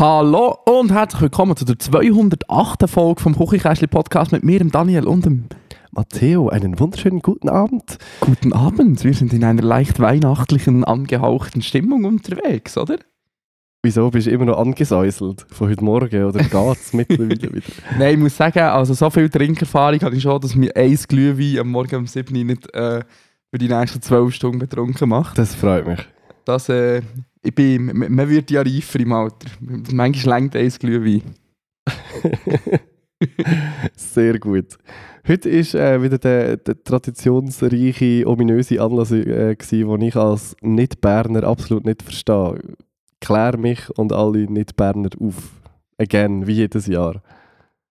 Hallo und herzlich willkommen zu der 208. Folge vom Küchenkästli Podcast mit mir, dem Daniel und dem Matteo, einen wunderschönen guten Abend. Guten Abend. Wir sind in einer leicht weihnachtlichen, angehauchten Stimmung unterwegs, oder? Wieso bist du immer noch angesäuselt von heute Morgen oder geht's mittlerweile wieder? Nein, ich muss sagen, also so viel Trinkerfahrung habe ich schon, dass mir ein Glühwein am Morgen um 7 Uhr nicht äh, für die nächsten 12 Stunden betrunken macht. Das freut mich. Das, äh, ich bin, man wird ja reifer im Alter. Manchmal längt ein Glühwein. Sehr gut. Heute ist äh, wieder der, der traditionsreiche, ominöse Anlass, äh, gewesen, den ich als Nicht-Berner absolut nicht verstehe. Klär mich und alle Nicht-Berner auf. Again, wie jedes Jahr.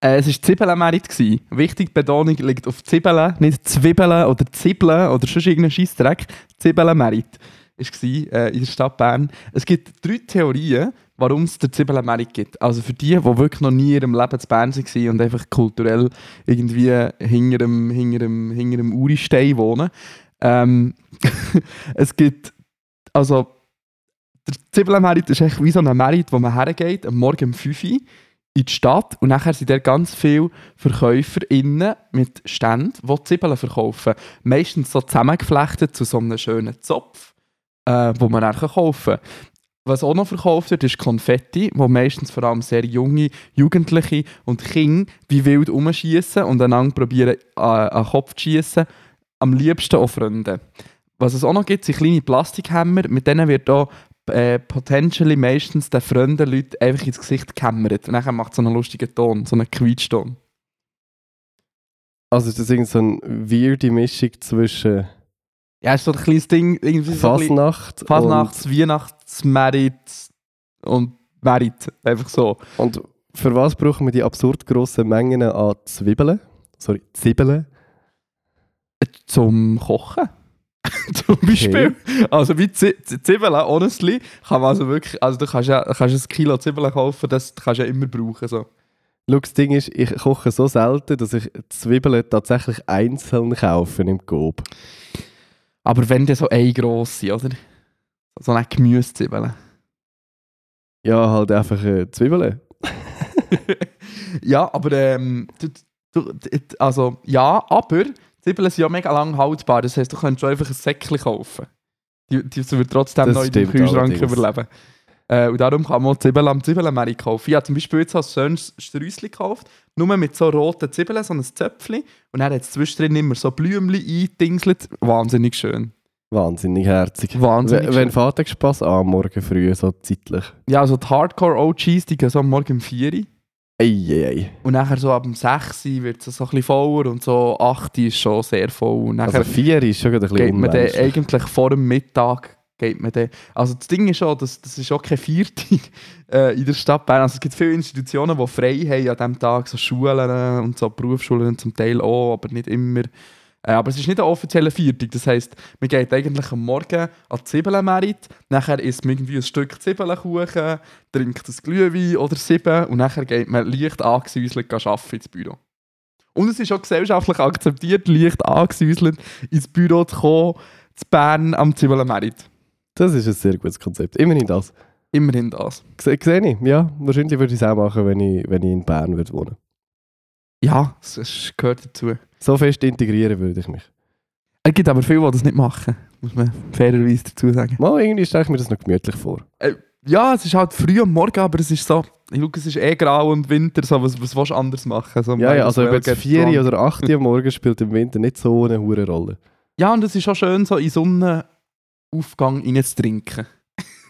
Äh, es war Zwiebelmerit. gsi. Wichtig, die Betonung liegt auf Zwiebeln, nicht Zwiebeln oder Zwiebeln oder sonst irgendein Scheissdreck. Zwiebelmerit war äh, in der Stadt Bern. Es gibt drei Theorien, warum es den Zwiebelmerit gibt. Also für die, die wirklich noch nie in ihrem Leben zu Bern waren und einfach kulturell irgendwie hinter dem, hinter dem, hinter dem Uristein wohnen. Ähm, es gibt, also der Zwiebelmerit ist echt wie so ein Merit, wo man hergeht, am Morgen um 5 Uhr in die Stadt und nachher sind da ganz viele VerkäuferInnen mit Ständen, die Zwiebeln verkaufen. Meistens so zusammengeflechtet zu so einem schönen Zopf, äh, wo man dann kaufen kann. Was auch noch verkauft wird, ist Konfetti, wo meistens vor allem sehr junge Jugendliche und Kinder wie wild umschießen und einander probieren, äh, an den Kopf zu schießen. Am liebsten auch Freunde. Was es auch noch gibt, sind kleine Plastikhämmer. Mit denen wird auch äh, potentially meistens den fremden Leuten einfach ins Gesicht gehämmert. Und dann macht es so einen lustigen Ton, so einen Quietschton. Also ist das irgend so eine weirde Mischung zwischen Ja, ist so ein kleines Ding, irgendwie so Fasnacht Fasnachts-, Weihnachts-Merit und Merit. Einfach so. und, für was brauchen wir die absurd grossen Mengen an Zwiebeln? Sorry, Zwiebeln? Zum Kochen. Zum Beispiel. Also wie Zwiebeln, honestly, kann man also wirklich, also du kannst ja kannst ein Kilo Zwiebeln kaufen, das kannst du ja immer brauchen. So. Schau, das Ding ist, ich koche so selten, dass ich Zwiebeln tatsächlich einzeln kaufe im Coop. Aber wenn dann so eine grosse, oder? So eine Gemüsezwiebeln. Ja, halt einfach äh, Zwiebeln. ja, aber ähm, du, du, also ja, aber Zwiebeln sind ja mega lang haltbar. Das heisst, du kannst schon einfach ein Säckchen kaufen. Die, die wird trotzdem Das noch in stimmt Kühlschrank allerdings. überleben. Äh, und darum kann man Zwiebeln am Zwiebelmerit kaufen. Ich habe zum Beispiel jetzt als schönes Sträußchen gekauft, nur mit so roten Zwiebeln, so ein Zöpfchen. Und dann hat es zwischendrin immer so Blümchen eingedingselt. Wahnsinnig schön. Wahnsinnig herzig. Wahnsinnig W wenn. Vater an, am morgen früh, so zeitlich. Ja, also die Hardcore-OGs, die gehen so am Morgen um 4 Uhr. Ei, ei, ei. Und nachher so ab dem 6 Uhr wird es so ein bisschen voller und so 8 Uhr ist schon sehr voll. Und nachher Also vier ist schon ein geht bisschen man dann eigentlich vor dem Mittag geht man dann, also das Ding ist schon, das, das ist auch kein Viertag äh, in der Stadt Bern. Also es gibt viele Institutionen, die frei haben an diesem Tag, so Schulen äh, und so Berufsschulen zum Teil auch, aber nicht immer. Äh, aber es ist nicht ein offizieller Viertag, das heisst, man geht eigentlich am Morgen an die Zwiebelmerit, nachher isst man irgendwie ein Stück Zwiebelkuchen, trinkt ein Glühwein oder sieben und nachher geht man leicht angesäuselt arbeiten ins Büro. Und es ist auch gesellschaftlich akzeptiert, leicht angesäuselt ins Büro zu kommen, zu Bern am Zwiebelmerit. Das ist ein sehr gutes Konzept. Immerhin das. Immerhin das. Sehe seh ich? Ja, wahrscheinlich würde ich es auch machen, wenn ich, wenn ich in Bern würde wohnen Ja, es gehört dazu. So fest integrieren würde ich mich. Es gibt aber viele, die das nicht machen, muss man fairerweise dazu sagen. Mal, irgendwie stelle ich mir das noch gemütlich vor. Ja, es ist halt früh am Morgen, aber es ist so, ich schaue, es ist eh grau und Winter, so, was, was willst du anders machen? So, Ja, ja, also ob jetzt get 4 drunk. oder 8 Uhr am Morgen spielt im Winter nicht so eine hohe Rolle. Ja, und es ist auch schön, so in Sonnenaufgang reinzutrinken.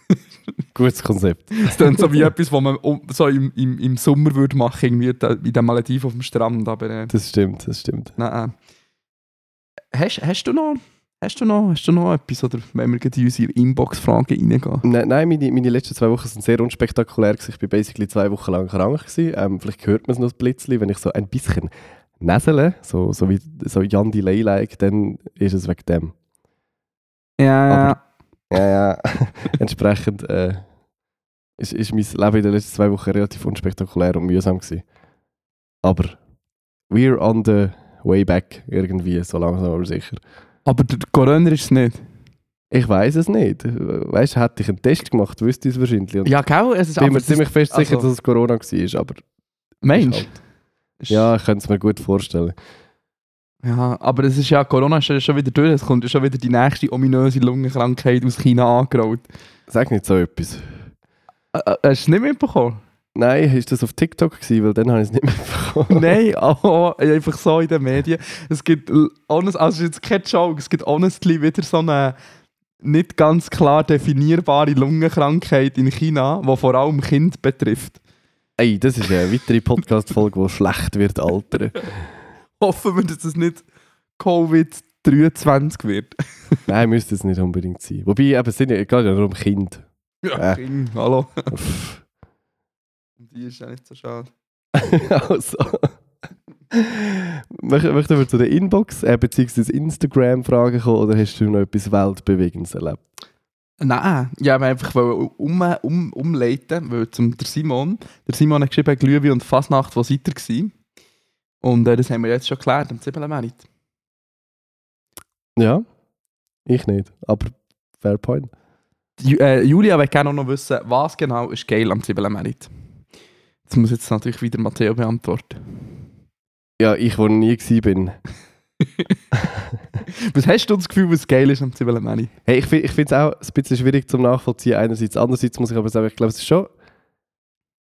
Gutes Konzept. Es klingt so wie etwas, was man so im, im, im Sommer würde machen, irgendwie da- in den Malediven auf dem Strand, aber äh, Das stimmt, das stimmt. nein. Äh. Hast, hast du noch Hast du noch, hast du noch etwas, oder wenn wir in unsere Inbox-Fragen reingehen? Nein, nein meine, meine letzten zwei Wochen sind sehr unspektakulär. gewesen. Ich war basically zwei Wochen lang krank. Gewesen. Ähm, vielleicht hört man es noch ein bisschen, wenn ich so ein bisschen näsele, so, so wie so Jan Delay-like, dann ist es wegen dem. Ja, Aber- Ja, ja. Entsprechend äh, ist, ist mein Leben in den letzten zwei Wochen relativ unspektakulär und mühsam gewesen. Aber we're on the way back irgendwie, so langsam aber sicher. aber der Corona ist es nicht. Ich weiß es nicht. Weißt du, hätte ich einen Test gemacht, wüsste ich es wahrscheinlich. Und Ja? Es ist ich bin mir ziemlich fest sicher, also- dass es Corona war. Aber Mensch. Ist ja, ich könnte es mir gut vorstellen. Ja, aber es ist ja, Corona ist ja schon wieder durch. Es kommt ja schon wieder die nächste ominöse Lungenkrankheit aus China angerollt. Sag nicht so etwas. Äh, äh, hast du es nicht mitbekommen? Nein, ist das auf TikTok gewesen? Weil dann habe ich es nicht mitbekommen. Nein, oh, einfach so in den Medien. Es gibt, honest, also es ist jetzt kein Joke, es gibt honestly wieder so eine nicht ganz klar definierbare Lungenkrankheit in China, die vor allem Kinder betrifft. Ey, das ist eine weitere Podcast-Folge, die schlecht wird altern. Hoffen wir, dass es nicht Covid-23 wird. Nein, müsste es nicht unbedingt sein. Wobei, eben, es sind ja gerade ja nur um Kind. Ja, Äh. Kinder, hallo. Uff. Die ist ja nicht so schade. also. Möchten wir zu der Inbox äh, bzw. Instagram-Fragen kommen oder hast du noch etwas Weltbewegendes erlebt? Nein, ja, aber einfach wollte um, um, umleiten, weil zum der Simon, der Simon hat geschrieben, Glühwein und Fasnacht, wo seid ihr gewesen? Und äh, das haben wir jetzt schon geklärt, am Zibbelenmerit. Ja, ich nicht, aber fair point. Ju äh, Julia will gerne auch noch wissen, was genau ist geil am Zibbelenmerit? Das muss jetzt natürlich wieder Matteo beantworten. Ja, ich, wo nie gewesen bin. Was hast du das Gefühl, was geil ist am Zibbelenmerit? Hey, ich fi- ich finde es auch ein bisschen schwierig zum Nachvollziehen. Einerseits, andererseits muss ich aber sagen, ich glaube, es ist schon,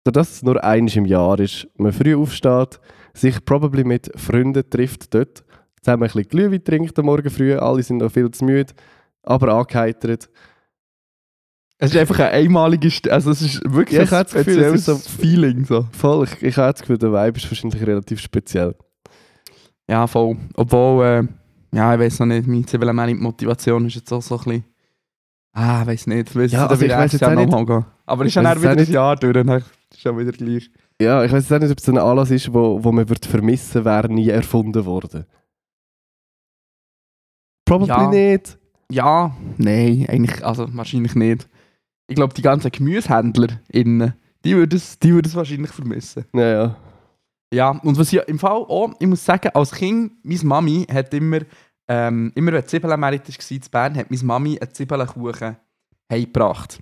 dass es nur eines im Jahr ist. Man früh aufsteht, sich probably mit Freunden trifft dort, zusammen ein bisschen Glühwein trinkt am Morgen früh, alle sind noch viel zu müde, aber angeheitert. Es ist einfach eine einmalige, St also es ist wirklich Ja, ich ein das Gefühl, spezielles so- Feeling. So. Voll, ich, ich habe das Gefühl, der Vibe ist wahrscheinlich relativ speziell. Ja, voll. Obwohl, äh, ja, ich weiß noch nicht, meine Zibbelenmerit-Motivation ist jetzt auch so ein bisschen... Ah, ich weiß nicht, weiss Ja, also ich nächstes jetzt auch nicht- gehen. Aber Ich ist ja dann wieder nicht- Jahr durch, dann ist schon wieder gleich. Ja, ich weiß nicht, ob es ein Anlass ist, wo, wo man wird vermissen wäre nie erfunden worden. Probably Ja. nicht. Ja, nein, eigentlich, also wahrscheinlich nicht. Ich glaube, die ganzen Gemüsehändler innen, die würden es die würden es wahrscheinlich vermissen. Ja, ja. Ja, und was ich im Fall auch, ich muss sagen, als Kind, meine Mami hat immer, ähm, immer wenn Zwiebelmerit war in Bern, hat meine Mami einen Zwiebelkuchen heimgebracht.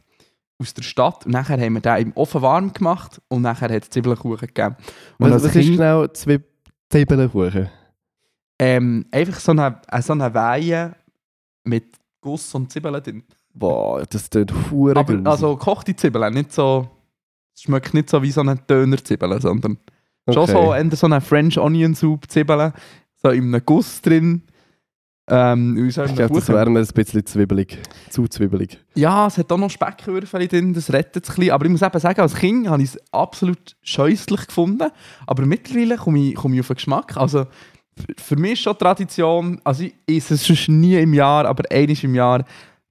Aus der Stadt. Und nachher haben wir den im Ofen warm gemacht und nachher hat es Zwiebelkuchen gegeben. Und Was, was ist Kind, genau Zwieb Zwiebelkuchen? ähm, einfach so eine, äh, so eine Weihe mit Guss und Zwiebeln drin. Boah, das tut hure Aber grusig. also gekochte Zwiebeln, nicht so. Es schmeckt nicht so wie so eine Döner-Zwiebeln, sondern schon Okay. so, eher so eine French Onion Soup Zwiebeln, so in einem Guss drin. Ähm, Ich glaube, das wäre mir ein bisschen zwiebelig. Zu zwiebelig. Ja, es hat auch noch Speckwürfel drin, das rettet es ein bisschen. Aber ich muss eben sagen, als Kind habe ich es absolut scheußlich gefunden. Aber mittlerweile komme ich, komme ich auf den Geschmack. Also für mich ist schon Tradition, also ich esse es sonst nie im Jahr, aber einmal im Jahr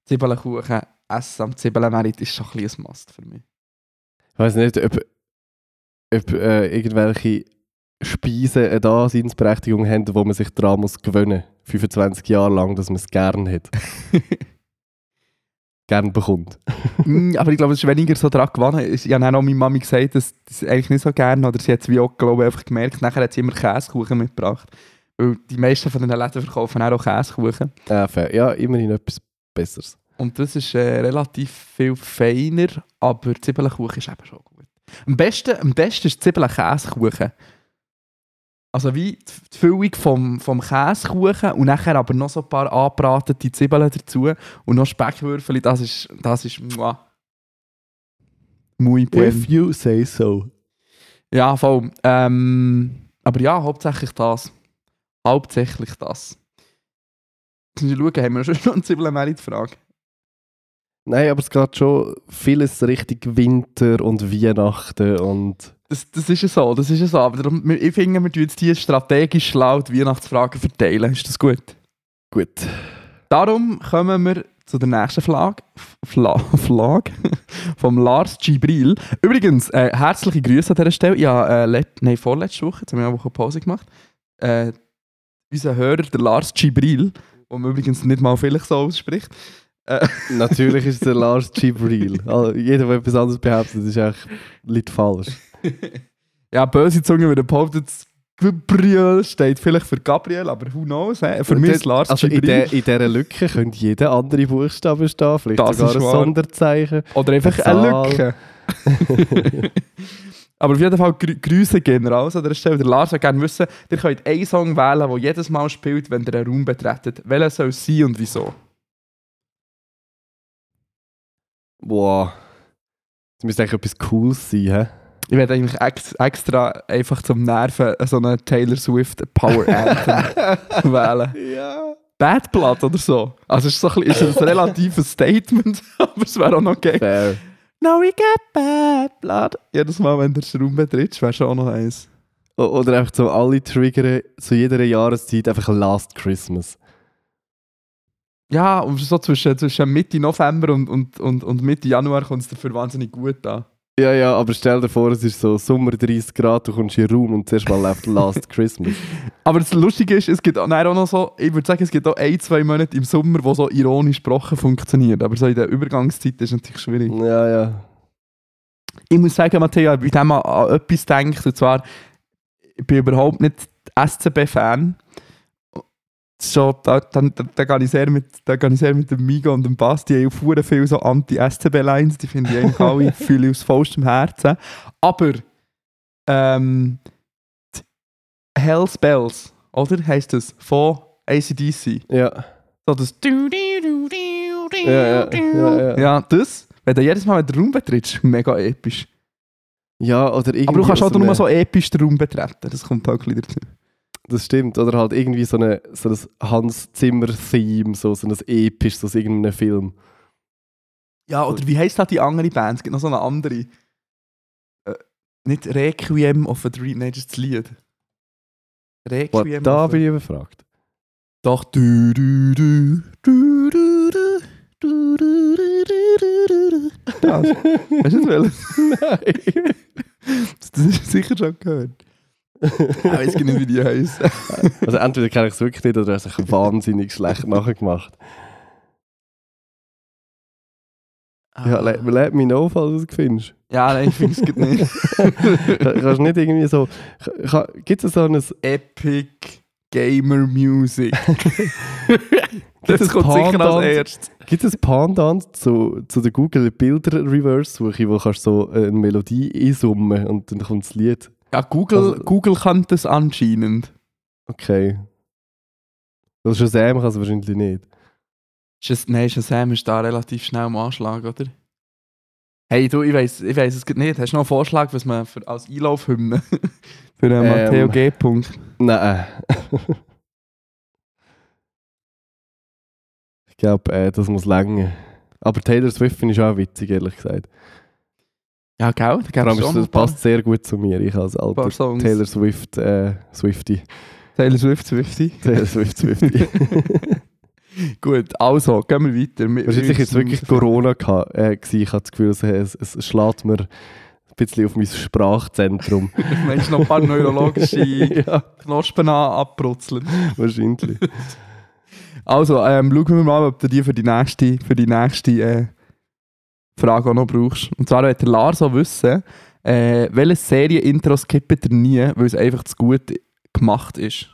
Zwiebelkuchen essen am Zwiebelmerit ist schon ein bisschen ein Must für mich. Ich weiß nicht, ob, ob äh, irgendwelche Speisen eine Daseinsberechtigung haben, wo man sich daran muss gewöhnen muss. 25 Jahre lang, dass man es gern hat. gern bekommt. Mm, aber ich glaube, es ist weniger so daran gewonnen. Ich habe auch meine Mami gesagt, dass sie eigentlich nicht so gerne, oder sie hat es wie auch, glaube ich, einfach gemerkt, nachher hat sie immer Käsekuchen mitgebracht. Weil die meisten von den Läden verkaufen auch Käsekuchen. Äh. Ja, immerhin etwas Besseres. Und das ist äh, relativ viel feiner, aber Zwiebelkuchen ist eben schon gut. Am besten, am besten ist Zwiebelkäsekuchen. Also wie die Füllung vom, vom Käsekuchen und nachher aber noch so ein paar angebratete Zwiebeln dazu und noch Speckwürfel, das ist, das ist muah. Muy bueno. you say so. Ja, voll. Ähm, aber ja, hauptsächlich das. Hauptsächlich das. Jetzt müssen wir schauen, haben wir schon noch eine Zwiebelmerit-Frage? Nein, aber es geht schon vieles Richtung Winter und Weihnachten und Das, das ist ja so, das ist ja so. Aber darum, ich finde, wir tun jetzt hier strategisch schlau die Weihnachtsfragen verteilen. Ist das gut? gut. Darum kommen wir zu der nächsten Flag, Fla, vom Lars Gibril. Übrigens, äh, herzliche Grüße an dieser Stelle. Ja, äh, let, nein, vorletzte Woche, jetzt haben wir eine Woche Pause gemacht. Äh, unser Hörer, der Lars Gibril, den man übrigens nicht mal vielleicht so ausspricht. Äh, Natürlich ist der Lars Gibril. Also, jeder, der etwas anderes behauptet, ist eigentlich liegt falsch. Ja, böse Zunge würde behauptet, Gabriel steht vielleicht für Gabriel, aber who knows? He? Für mich ist Lars also in, der, in dieser Lücke könnte jeder andere Buchstabe stehen, vielleicht Das sogar ein wahr. Sonderzeichen. Oder einfach Eine Lücke. Aber auf jeden Fall grü Grüße gehen raus an der Stelle. Der Lars würde gerne wissen, ihr könnt einen Song wählen, der jedes Mal spielt, wenn ihr einen Raum betretet. Welcher soll es sein und wieso? Boah. Das müsste eigentlich etwas Cooles sein, hä? Ich werde eigentlich ex extra einfach zum Nerven so einen Taylor Swift Power Anthem wählen. Ja. Bad Blood oder so. Also es ist, so ein, ist ein relatives Statement, aber es wäre auch noch geil. Fair. Now we get bad blood. Jedes Mal, wenn du den Raum betrittst, wäre schon auch noch eins. Oder einfach so alle triggern zu jeder Jahreszeit einfach Last Christmas. Ja, und so zwischen, zwischen Mitte November und, und, und, und Mitte Januar kommt es dafür wahnsinnig gut an. Ja, ja, aber stell dir vor, es ist so Sommer 30 Grad, du kommst in den Raum und zuerst mal läuft Last Christmas. Aber das Lustige ist, es gibt auch, nein, auch noch so, ich würde sagen, es gibt auch ein, zwei Monate im Sommer, wo so ironisch gesprochen funktioniert. Aber so in der Übergangszeit ist es natürlich schwierig. Ja, ja. Ich muss sagen, Matthias, bei dem an, an etwas denkt, und zwar, ich bin überhaupt nicht SCB-Fan. Schon, da, da, da, da, gehe ich sehr mit, da gehe ich sehr mit dem Migo und dem Basti. Die haben viel so Anti-SCB-Lines, die finde ich eigentlich alle, fühle ich aus vollstem Herzen. Aber, ähm, Hell's Bells, oder? Heisst das? Von ACDC. Ja. So das Ja, ja, ja, ja. ja, das, wenn du jedes Mal den Raum betrittst, mega episch. Ja, oder irgendwie. Aber du kannst halt nur so episch den Raum betreten, das kommt auch dazu das stimmt. Oder halt irgendwie so, eine, so ein Hans-Zimmer-Theme, so, so ein episches aus irgendeinem Film. Ja, oder wie heisst halt die andere Band? Es gibt noch so eine andere. Äh, nicht Requiem of a Dream, nein, das Lied. Requiem Boah, da bin ich überfragt. Doch. Du, du, du, du, du, du. Du, du, du, das. Hast du das Nein. Das hast du sicher schon gehört. Ich weiß gar nicht, wie die heißen. Also entweder kenne ich es wirklich nicht oder hast es wahnsinnig schlecht nachgemacht. Ja, let, let me know, falls du es findest. ja, nein, ich finde es nicht. Kannst du nicht irgendwie so... Gibt es so ein... Epic Gamer Music. das es kommt sicher als erstes. Gibt es Pendant zu, zu der Google Bilder Reverse Suche, wo kannst du so eine Melodie einsummen und dann kommt das Lied. Ja, Google, Also- Google kann das anscheinend. Okay. Das Shazam kann es wahrscheinlich nicht. Shaz Nein, Shazam ist da relativ schnell am Anschlag, oder? Hey, du, ich weiß ich weiss es nicht. Hast du noch einen Vorschlag, was man für, als Einlaufhymne für einen Ähm. Matteo G. Punkt? Nein. ich glaube, äh, das muss länger. Aber Taylor Swift finde ich auch witzig, ehrlich gesagt. Ja, noch das passt sehr gut zu mir. Ich als alter. Taylor Swift äh, Swifty. Taylor Swift, Swifty. Taylor Swift Swifty. Gut, also, gehen wir weiter. Wir- Wahrscheinlich wir jetzt wirklich Corona äh. Ich habe das Gefühl, es, es, es schlägt mir ein bisschen auf mein Sprachzentrum. Meinst du noch ein paar neurologische ja, Knospen an, abbrutzeln? wahrscheinlich. Also, ähm, schauen wir mal, ob du die für die nächste, für die nächste äh, Frage auch noch brauchst. Und zwar der Lars auch wissen, äh, welche Serie-Intro skippt er nie, weil es einfach zu gut gemacht ist.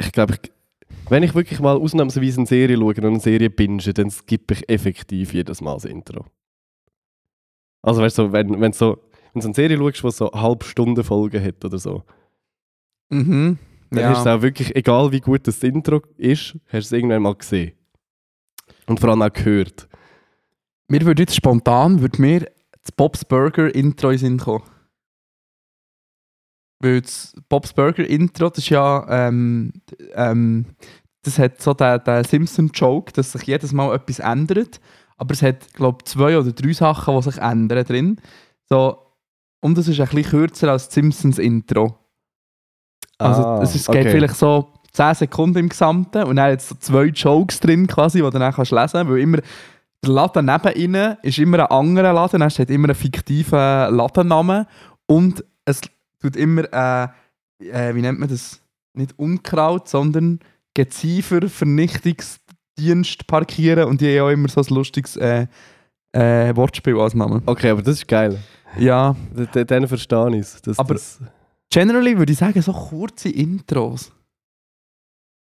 Ich glaube, wenn ich wirklich mal ausnahmsweise eine Serie schaue und eine Serie binge, dann skippe ich effektiv jedes Mal das Intro. Also weißt du, wenn, wenn, so, wenn du eine Serie schaust, die so halbe Stunde Folgen hat oder so, Mhm. dann hast du es auch wirklich, egal wie gut das Intro ist, hast du es irgendwann mal gesehen. Und vor allem auch gehört. Mir würde jetzt spontan würde mir das Bob's Burger Intro in Sinn kommen. Weil das Bob's Burger Intro, das ist ja, ähm, ähm, das hat so den, den Simpson-Joke, dass sich jedes Mal etwas ändert. Aber es hat, glaube ich, zwei oder drei Sachen, die sich ändern drin. So, und es ist ein bisschen kürzer als das Simpsons Intro. Also Ah, es ist, geht okay. vielleicht so 10 Sekunden im Gesamten und dann hat so zwei Jokes drin quasi, die du dann kannst lesen kannst, weil immer der Laden neben ihnen ist immer ein anderer Laden, dann steht immer ein fiktiver Ladennamen und es tut immer, äh, äh, wie nennt man das, nicht Unkraut, sondern Geziefer-Vernichtungsdienst parkieren und die haben auch immer so ein lustiges äh, äh, Wortspiel als Namen. Okay, aber das ist geil. Ja, Dann verstehe ich es. Aber- das, generally würde ich sagen, so kurze Intros.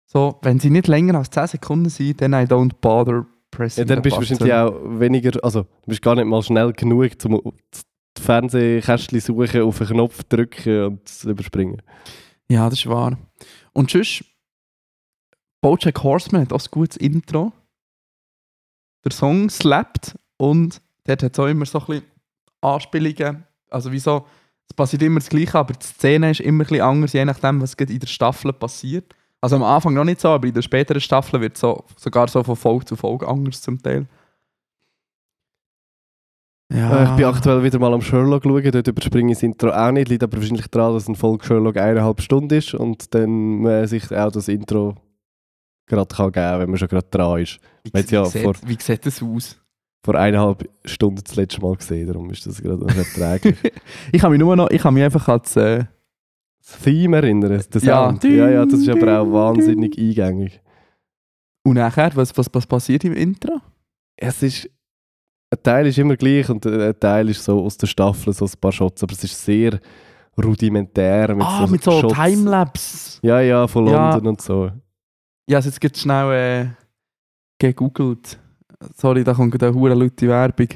So, wenn sie nicht länger als 10 Sekunden sind, dann I don't bother ja, pressing dann the bist du wahrscheinlich auch weniger, also du bist gar nicht mal schnell genug, um das Fernsehkästchen suchen, auf einen Knopf drücken und es überspringen. Ja, das ist wahr. Und sonst, Bojack Horseman hat auch ein gutes Intro. Der Song slappt und dort hat es auch immer so ein bisschen Anspielungen. Also wieso, es passiert immer das Gleiche, aber die Szene ist immer ein bisschen anders, je nachdem, was in der Staffel passiert. Also am Anfang noch nicht so, aber in der späteren Staffel wird es so, sogar so von Folge zu Folge anders zum Teil. Äh, Ich bin aktuell wieder mal am Sherlock schauen, dort überspringe ich das Intro auch nicht, liegt aber wahrscheinlich daran, dass eine Folge Sherlock eineinhalb Stunden ist und dann man sich auch das Intro gerade kann geben wenn man schon gerade dran ist. Wie, Weil's wie, ja sieht, vor- wie sieht das aus? Vor eineinhalb Stunden das letzte Mal gesehen, darum ist das gerade noch erträglich. Ich kann mich nur noch, ich kann mich einfach als... Äh, das Theme erinnern, der Ja. Sound. Ja, ja, das ist aber auch wahnsinnig eingängig. und nachher, was, was, was passiert im Intro? Es ist, ein Teil ist immer gleich und ein Teil ist so aus der Staffel, so ein paar Shots, aber es ist sehr rudimentär. Mit ah, so mit so Shots. Timelapse. Ja, ja, von Ja. London und so. Ja, also jetzt gibt schnell äh, gegoogelt. Sorry, da kommt eine hure laute Werbung.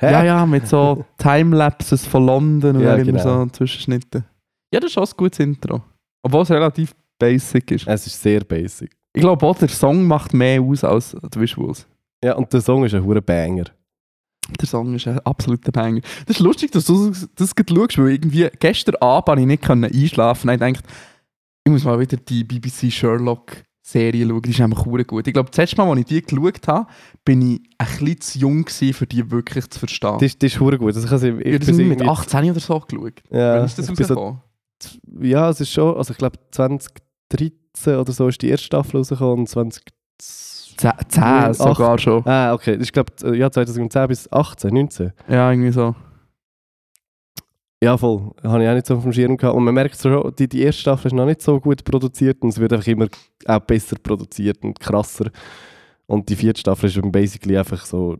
Ja, ja, mit so Timelapses von London und Ja, genau. so Zwischenschnitte. Ja, das ist auch ein gutes Intro. Obwohl es relativ basic ist. Es ist sehr basic. Ich glaube auch, der Song macht mehr aus als die Visuals. Ja, und der Song ist ein hoher Banger. Der Song ist ein absoluter Banger. Das ist lustig, dass du das gerade schaust, weil irgendwie gestern Abend ich nicht einschlafen konnte. Ich dachte, ich muss mal wieder die BBC Sherlock-Serie schauen. Die ist einfach gut. Ich glaube, das letzte Mal, als ich die geschaut habe, bin ich ein bisschen zu jung gewesen, für die wirklich zu verstehen. Das ist, das ist gut. Also ich ich habe das mit irgendwie- 18 oder so geschaut. Ja, Wann ist das so, rausgekommen? ja, es ist schon, also ich glaube 2013 oder so ist die erste Staffel rausgekommen und 20... 10, 10 sogar schon. Ah, okay. Ich glaube, ja, 2010 bis 18, 19. Ja, irgendwie so. Ja, voll. Habe ich auch nicht so auf dem Schirm gehabt. Und man merkt schon, die, die erste Staffel ist noch nicht so gut produziert und es wird einfach immer auch besser produziert und krasser. Und die vierte Staffel ist basically einfach so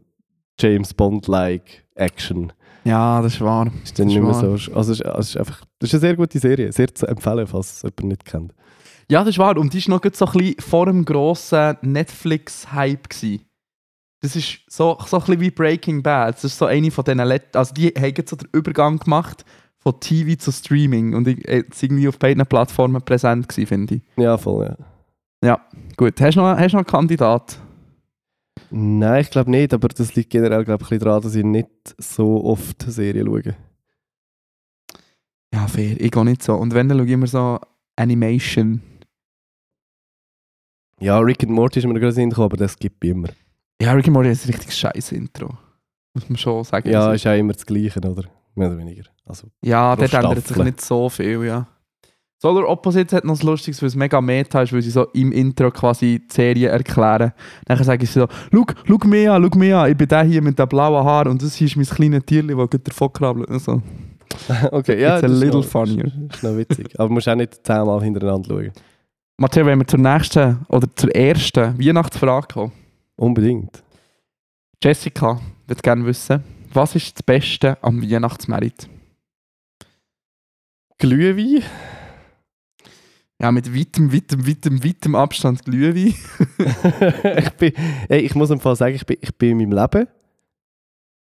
James Bond-like Action. Ja, das ist wahr. Ist dann Das nicht mehr wahr. so. Also, es ist, es ist einfach, das ist eine sehr gute Serie. Sehr zu empfehlen, falls es jemand nicht kennt. Ja, das ist wahr. Und die war noch so ein bisschen vor dem grossen Netflix-Hype. Das ist so, so ein bisschen wie Breaking Bad. Das ist so eine von diesen Let Also die haben so den Übergang gemacht von TV zu Streaming. Und ich äh, jetzt irgendwie auf beiden Plattformen präsent gewesen, finde ich. Ja, voll, ja. Gut, hast du noch, hast du noch einen Kandidat? Nein, ich glaube nicht, aber das liegt generell glaub, ich, ein bisschen daran, dass ich nicht so oft Serien schaue. Ja, fair. Ich gehe nicht so. Und wenn, dann schaue ich immer so Animation. Ja, Rick and Morty ist mir gerade in aber das gibt es immer. Ja, Rick and Morty ist ein richtig scheiß Intro. Muss man schon sagen. Ja, Also- ist auch immer das Gleiche, oder? Mehr oder weniger. Also, Ja, dort ändert sich nicht so viel, ja. Solar Opposites hat noch das Lustiges, weil es mega meta ist, weil sie so im Intro quasi die Serie erklären. Dann sagen sie so, schau, mich an, schau mich an, ich bin der hier mit den blauen Haaren und das hier ist mein kleines Tierchen, das gerade davon krabbelt. und So. okay, ja. It's a das ist little noch- funnier. Ist noch witzig. Aber musst auch nicht zehnmal hintereinander schauen. Matteo, wenn wir zur nächsten oder zur ersten Weihnachtsfrage kommen. Unbedingt. Jessica würde gerne wissen, was ist das Beste am Weihnachtsmerit? Glühwein? Ja, mit weitem, weitem, weitem, weitem Abstand Glühwein. ich, bin, ey, ich muss im Fall sagen, ich bin, ich bin in meinem Leben,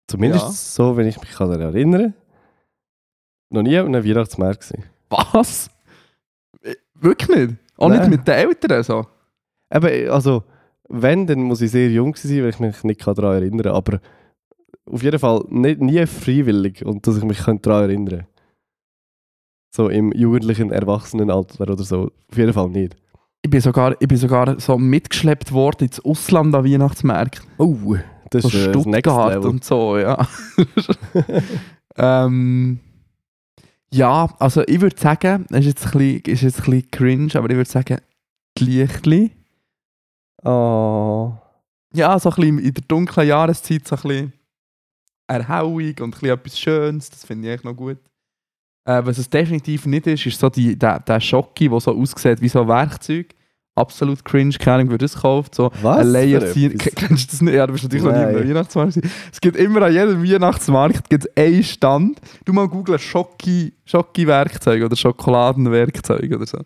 zumindest Ja. so, wenn ich mich daran erinnere, noch nie an einem Weihnachtsmarkt gewesen. Was? Äh, Wirklich nicht? Auch Nein. nicht mit den Eltern so? Eben, also, wenn, dann muss ich sehr jung sein, weil ich mich nicht daran erinnern kann. Aber auf jeden Fall nicht, nie freiwillig und dass ich mich daran erinnern kann. So im jugendlichen Erwachsenenalter oder so. Auf jeden Fall nicht. Ich bin sogar, ich bin sogar so mitgeschleppt worden ins Ausland an Weihnachtsmärkten. Oh, das So ist äh, Stuttgart und so, ja. ähm, Ja, also ich würde sagen, es ist jetzt ein bisschen, ist jetzt ein bisschen cringe, aber ich würde sagen, die Lichtli. Oh. Ja, so ein bisschen in der dunklen Jahreszeit so ein bisschen Erhellung und ein bisschen etwas Schönes, das finde ich echt noch gut. Äh, was es definitiv nicht ist, ist so die, der, der Schocki, der so aussieht wie so ein Werkzeug. Absolut cringe, keine Ahnung, wer das kauft. So Was? ein Layer? Kennst du das nicht? Ja, du bist natürlich noch nie Nein. im Weihnachtsmarkt. Es gibt immer an jedem Weihnachtsmarkt gibt's einen Stand. Du mal googeln Schocki, Schocki-Werkzeug oder Schokoladenwerkzeug oder so.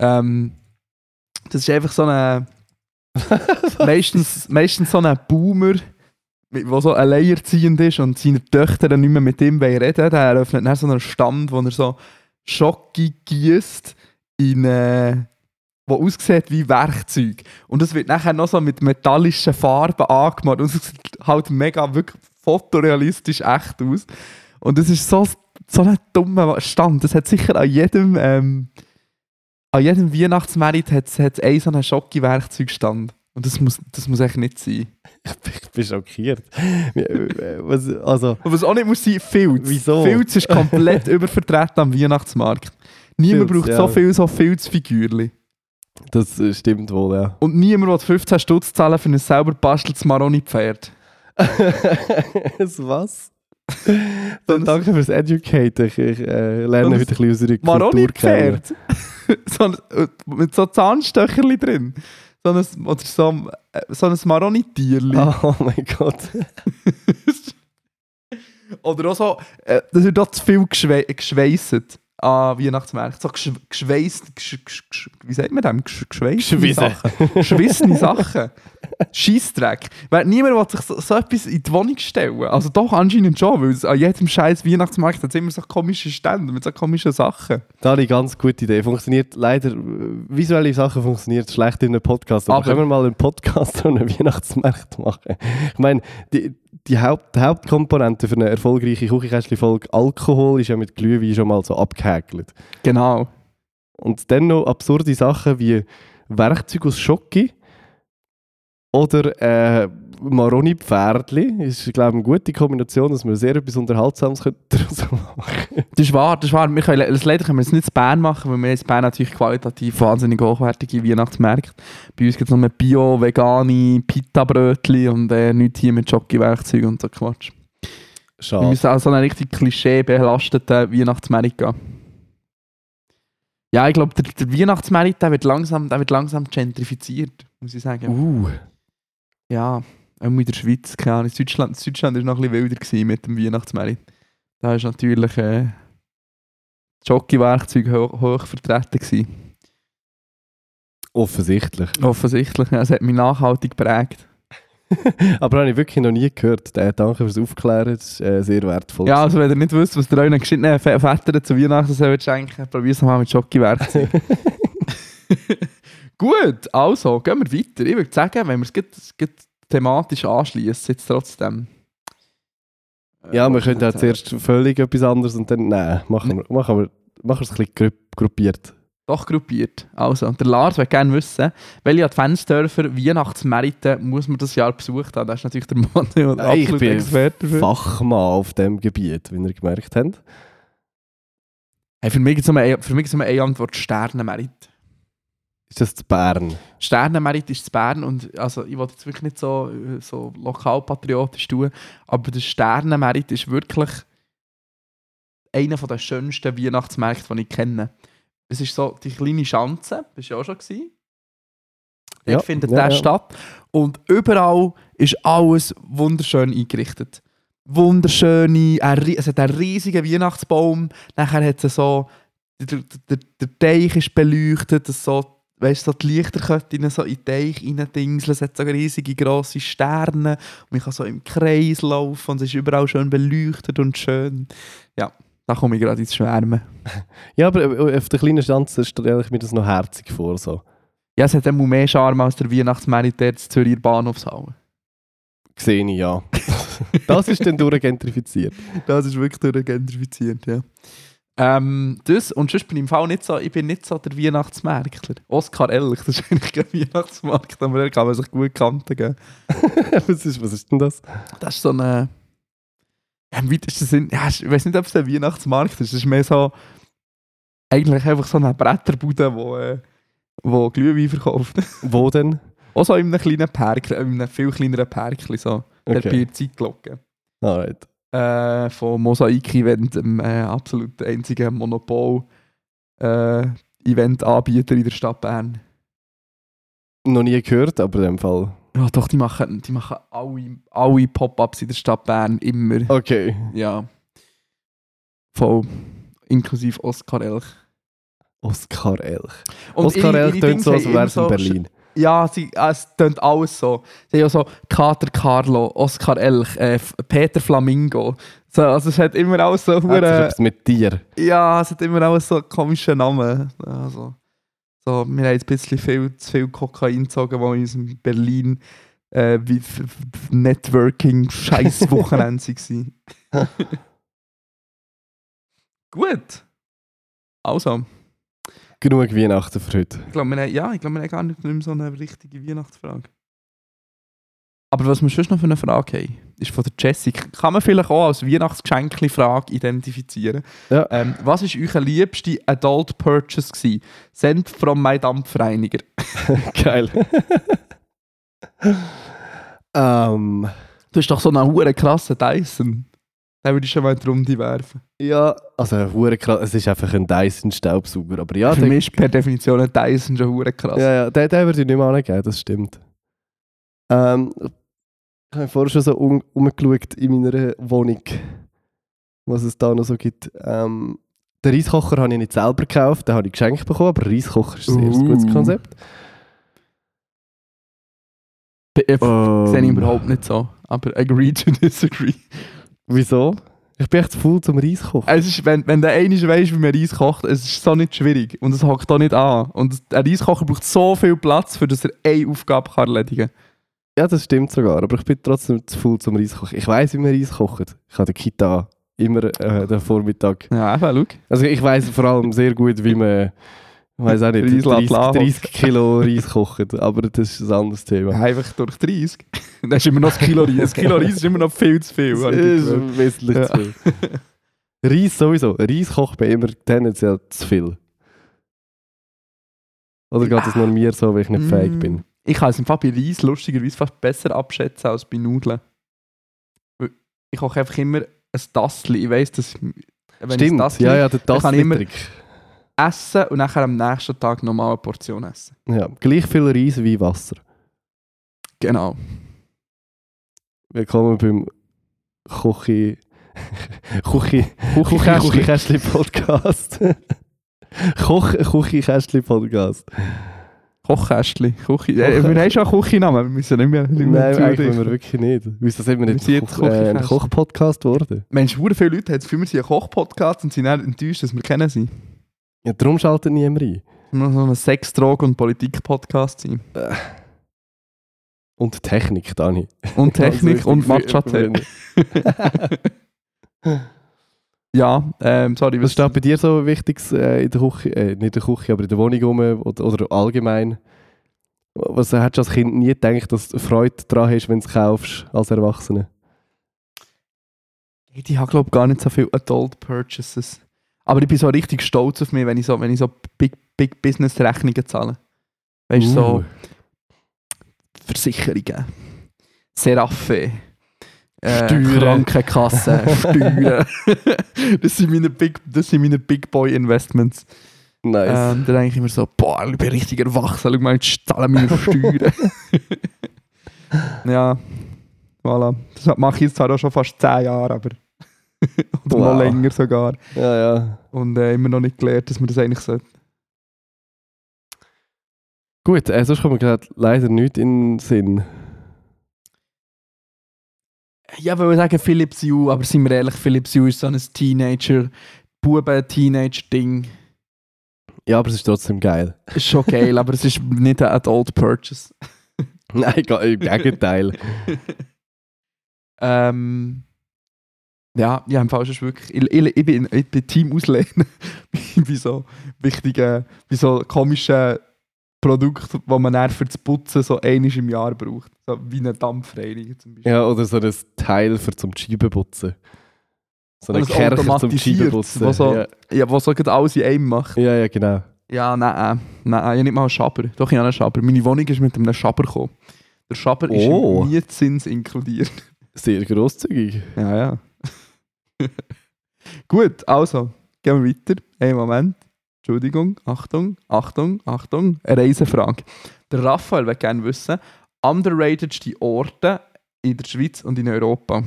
Ähm, das ist einfach so eine. meistens, meistens so ein Boomer, der so alleinerziehend ist und seine Töchter dann nicht mehr mit ihm reden Der eröffnet dann so einen Stand, wo er so Schocki gießt in. Äh, wo aussieht wie Werkzeug. Und es wird nachher noch so mit metallischen Farben angemacht. Und es sieht halt mega wirklich fotorealistisch echt aus. Und es ist so, so ein dummer Stand. Das hat sicher an jedem, ähm, an jedem Weihnachtsmarkt hat es einen so einen Schocki-Werkzeugstand. Und das muss, das muss echt nicht sein. Ich bin schockiert. Äh, Was, also, was auch nicht muss sein, Filz. Wieso? Filz ist komplett übervertreten am Weihnachtsmarkt. Niemand Filz, braucht ja. so viel so Filzfigürchen. das äh, stimmt wohl, ja. Und niemand will 15 Stutz zahlen für ein selber basteltes Maroni-Pferd. was? Dann danke fürs Educaten. Ich, ich äh, lerne heute ein bisschen unsere Kultur kennen. So ein, äh, mit so Zahnstöcherli drin. So ein, oder so, äh, so ein Maroni-Tierli. Oh mein Gott. Oder auch so, äh, das wird auch zu viel geschwe geschweisset an Weihnachtsmärkten. So geschw geschweisst, gesch gesch gesch wie sagt man dem? Gesch Geschwissen. Sachen. Geschwissene Sachen. Scheissdreck. Weil niemand will sich so, so etwas in die Wohnung stellen. Also doch anscheinend schon, weil es an jedem scheiß Weihnachtsmarkt hat immer so komische Stände mit so komischen Sachen. Da habe ich eine ganz gute Idee. Funktioniert leider, visuelle Sachen funktioniert schlecht in einem Podcast. Aber, Aber- können wir mal einen Podcast und einen Weihnachtsmarkt machen? Ich meine, die, die, Haupt, Hauptkomponente für eine erfolgreiche Küchenkästchen-Folge Alkohol ist ja mit Glühwein schon mal so abgehäkelt. Genau. Und dann noch absurde Sachen wie Werkzeug aus Schocki oder äh, Maroni-Pferdli. Ist, glaube ich, eine gute Kombination, dass wir sehr etwas Unterhaltsames daraus machen. Das ist wahr, das ist wahr. Wir können, le- leider können wir es nicht in Bern machen, weil wir in Bern natürlich qualitativ wahnsinnig hochwertige Weihnachtsmärkte. Bei uns gibt es nur Bio, vegane Pita-Brötchen und äh, nichts hier mit Jockey-Werkzeugen und so Quatsch. Wir Schade. müssen auch so einen richtig klischeebelasteten Weihnachtsmarkt gehen. Ja, ich glaube, der, der Weihnachtsmarkt der wird, langsam, der wird langsam gentrifiziert, muss ich sagen. Uh. Ja, auch in der Schweiz, keine Ahnung. In Deutschland, in Deutschland war noch ein bisschen wilder gewesen mit dem Weihnachtsmarkt. Da ist natürlich äh, Jockey-Werkzeug hoch, hoch vertreten gewesen. Offensichtlich. Offensichtlich, ja, es hat mich nachhaltig geprägt. Aber habe ich wirklich noch nie gehört. Äh, danke fürs Aufklären, das ist äh, sehr wertvoll. Ja, also wenn ihr nicht wisst, was der euren geschiedenen Vätern zu Weihnachten soll schenken, probier es mal mit Jockey-Werkzeug. Gut, also, gehen wir weiter. Ich würde sagen, wenn wir es thematisch anschließen, jetzt trotzdem. Ja, wir können sagen? zuerst völlig etwas anderes und dann, nein, machen wir, machen wir, machen wir es ein bisschen grupp- gruppiert. Doch gruppiert. Also, der Lars will gerne wissen, welche Adventsdörfer, Weihnachtsmärkte muss man das Jahr besucht haben. Das ist natürlich der Mann, der Nein, ich bin Experte dafür. Fachmann auf dem Gebiet, wie ihr gemerkt habt. Hey, für mich gibt es für nur eine Antwort: Sternenmerit. Ist das zu Bern? Sternenmerit ist zu Bern und also, ich will jetzt wirklich nicht so, so lokalpatriotisch tun, aber der Sternenmerit ist wirklich einer der schönsten Weihnachtsmärkte, die ich kenne. Es ist so die kleine Schanze, bist du ja auch schon gewesen? Dort Ja, findet ja, der ja. statt und überall ist alles wunderschön eingerichtet. Wunderschöne, es hat einen riesigen Weihnachtsbaum, nachher hat es so, der, der, der Teich ist beleuchtet, so weißt du, so die Lichterketten so in den Teich reindingseln. Es hat so riesige grosse Sterne. Und man kann so im Kreis laufen und es ist überall schön beleuchtet und schön. Ja, da komme ich gerade ins Schwärmen. Ja, aber äh, auf der kleinen Stanze stelle ich mir das noch herzig vor. So. Ja, es hat immer mehr Charme als der Weihnachtsmarkt der in Zürich Bahnhofshalle. Sehe ich, ja. das ist dann durchgentrifiziert. Das ist wirklich durchgentrifiziert, ja. Ähm, das, und sonst bin ich im Fall nicht so, ich bin nicht so der Weihnachtsmärkler. Oscar Ehrlich, das ist eigentlich kein Weihnachtsmarkt, aber da kann man sich gut Kanten geben. was, ist, was ist denn das? Das ist so eine. Ja, im weitesten Sinn, ja, ich weiß nicht, ob es ein Weihnachtsmarkt ist. Es ist mehr so, eigentlich einfach so eine Bretterbude, wo, äh, wo Glühwein verkauft. Wo denn? Auch so in einem kleinen Park, in einem viel kleineren Park, so. Der Okay. der Zeitglocke. Alright. Äh, von Mosaik-Event, dem äh, absolut einzigen Monopol-Event-Anbieter in der Stadt Bern. Noch nie gehört, aber in dem Fall. Ja, doch, die machen, die machen alle, alle Pop-Ups in der Stadt Bern immer. Okay. Ja. Voll. Inklusive Oscar Elch. Oskar Elch. Und Oskar Elch tönt so, als wäre es in Berlin. Ja, sie, äh, es tönt alles so. Sie haben ja so Kater Carlo, Oscar Elch, äh, Peter Flamingo. So, also es hat immer alles so hure, mit dir. Ja, es hat immer alles so komische Namen. Also, so, wir haben jetzt ein bisschen viel, zu viel Kokain gezogen, wo wir in unserem Berlin äh, Networking scheiß Wochenende waren. Gut. Also, Genug Weihnachten für heute. ich glaube, wir haben, ja, ich glaube, wir haben gar nicht mehr so eine richtige Weihnachtsfrage. Aber was wir sonst noch für eine Frage haben, ist von der Jessica. Kann man vielleicht auch als Weihnachtsgeschenkli-Frage identifizieren. Ja. Ähm, was war euer liebste Adult Purchase? Gewesen? Send from my Dampfreiniger. Geil. ähm, Du hast doch so einen hohen krassen Dyson. Den würde ich schon mal in die Runde werfen. ja, also hure krass. Es ist einfach ein Dyson-Staubsauger. Aber ja, Für mich ist per Definition ein Dyson schon hure krass. ja, ja, den, den würde ich nicht mehr angeben, das stimmt. Ähm, ich habe vorher schon so um, umgeschaut in meiner Wohnung, was es da noch so gibt. Ähm, den Reiskocher habe ich nicht selber gekauft, den habe ich geschenkt bekommen, aber Reiskocher ist ein sehr Uh. gutes Konzept. Be- äh, Sehe ich Ähm, überhaupt nicht so. Aber agree to disagree. Wieso? Ich bin echt zu faul zum Reis kochen. Es ist, wenn, wenn der eine weiss, wie man Reis kocht, es ist so nicht schwierig. Und es hockt auch nicht an. Und ein Reiskocher braucht so viel Platz, für dass er eine Aufgabe kann erledigen kann. Ja, das stimmt sogar, aber ich bin trotzdem zu faul zum Reis kochen. Ich weiß, wie man Reis kocht. Ich habe der Kita immer äh, den Vormittag. Ja, eben, schau. Also ich weiß vor allem sehr gut, wie man, ich weiß auch nicht, Reis 30, lässt laufen. 30 Kilo Reis kocht, aber das ist ein anderes Thema. Einfach durch 30. Das ist immer noch das Kilo Reis. Das Kilo Reis ist immer noch viel zu viel. Das ist wesentlich Ja. zu viel. Reis sowieso. Reis kocht bei immer tendenziell zu viel. Oder geht es nur mir so, weil ich nicht fähig Mm, bin? Ich kann es im Fall bei Reis lustigerweise fast besser abschätzen als bei Nudeln. Ich koche einfach immer ein Tassli. Ich weiss, dass wenn ich ein Stimmt, Tassli ja, ja, der dann kann ich immer- Tassli-Trick. esse und nachher am nächsten Tag nochmal eine Portion essen. Ja, gleich viel Reis wie Wasser. Genau. Willkommen beim Kochi... Kochi... Küchenkästchen. Küchenkästchen Podcast. Koch Küchenkästchen Podcast. Kochkästchen. Küche. Äh, wir haben schon einen Küchennamen, wir müssen nicht mehr. nicht mehr Nein, eigentlich zudichten. wollen wir wirklich nicht. Wieso sind wir nicht Wir sind Koch, äh, ein. Koch-Podcast geworden? Mensch, viele Leute haben das Gefühl, wir sind ein Koch-Podcast und sind dann enttäuscht, dass wir kennen sie. Ja, darum schaltet niemand rein. Wir müssen so ein Sex-, Drogen- und Politik-Podcast sein. Und Technik, Dani. Und Technik Also und richtig Matcha-Tee. ja, ähm, sorry, Was was steht bei dir so Wichtiges äh, in der Küche, äh, nicht in der Küche, aber in der Wohnung rum oder, oder allgemein? Was hättest du als Kind nie gedacht, dass du Freude daran hast, wenn du es kaufst, als Erwachsene? Ich habe glaube gar nicht so viele Adult Purchases. Aber ich bin so richtig stolz auf mich, wenn ich so, wenn ich so Big, Big Business Rechnungen zahle. Weißt du, so Uh. Versicherungen, Seraphe, äh, Steuern. Krankenkasse, Steuern. das, sind meine Big, das sind meine Big Boy Investments. Nice. Ähm, dann denke ich immer so, boah, ich bin richtig erwachsen, schau mal, jetzt zahlen meine Steuern. ja, voilà. Das mache ich jetzt zwar auch schon fast 10 Jahre, aber oder noch Wow. länger sogar. ja, ja. Und äh, immer noch nicht gelernt, dass man das eigentlich sollte. Gut, äh, sonst kommt mir gerade leider nichts in den Sinn. Ja, weil wir sagen Philips Hue, aber sind wir ehrlich, Philips Hue ist so ein Teenager, Buben-Teenage-Ding. Ja, aber es ist trotzdem geil. Ist schon geil, aber es ist nicht ein Adult Purchase. Nein, im Gegenteil. ähm, ja, ja, im Fall ist es wirklich. Ich, ich, ich, bin, ich bin Team auslehnen bei so wichtigen, bei so komischen Produkten, die man dann für das Putzen so einmal im Jahr braucht. So wie eine Dampfreiniger zum Beispiel. Ja, oder so ein Teil für zum Scheiben putzen. So eine Alles Kercher zum Scheibenputzen. wo so- ja. Ja, wo so alles in einem macht. ja, ja, genau. Ja, nein, nein, ich habe nicht mal einen Schaber. Doch, ich habe einen Schaber. Meine Wohnung ist mit einem Schaber gekommen. Der Schaber ist Oh. im Mietzins inkludiert. Sehr grosszügig. Ja, ja. Gut, also, gehen wir weiter. Einen Moment. Entschuldigung, Achtung, Achtung, Achtung. Eine Reisefrage. Der Raphael will gerne wissen, underratedste Orte in der Schweiz und in Europa?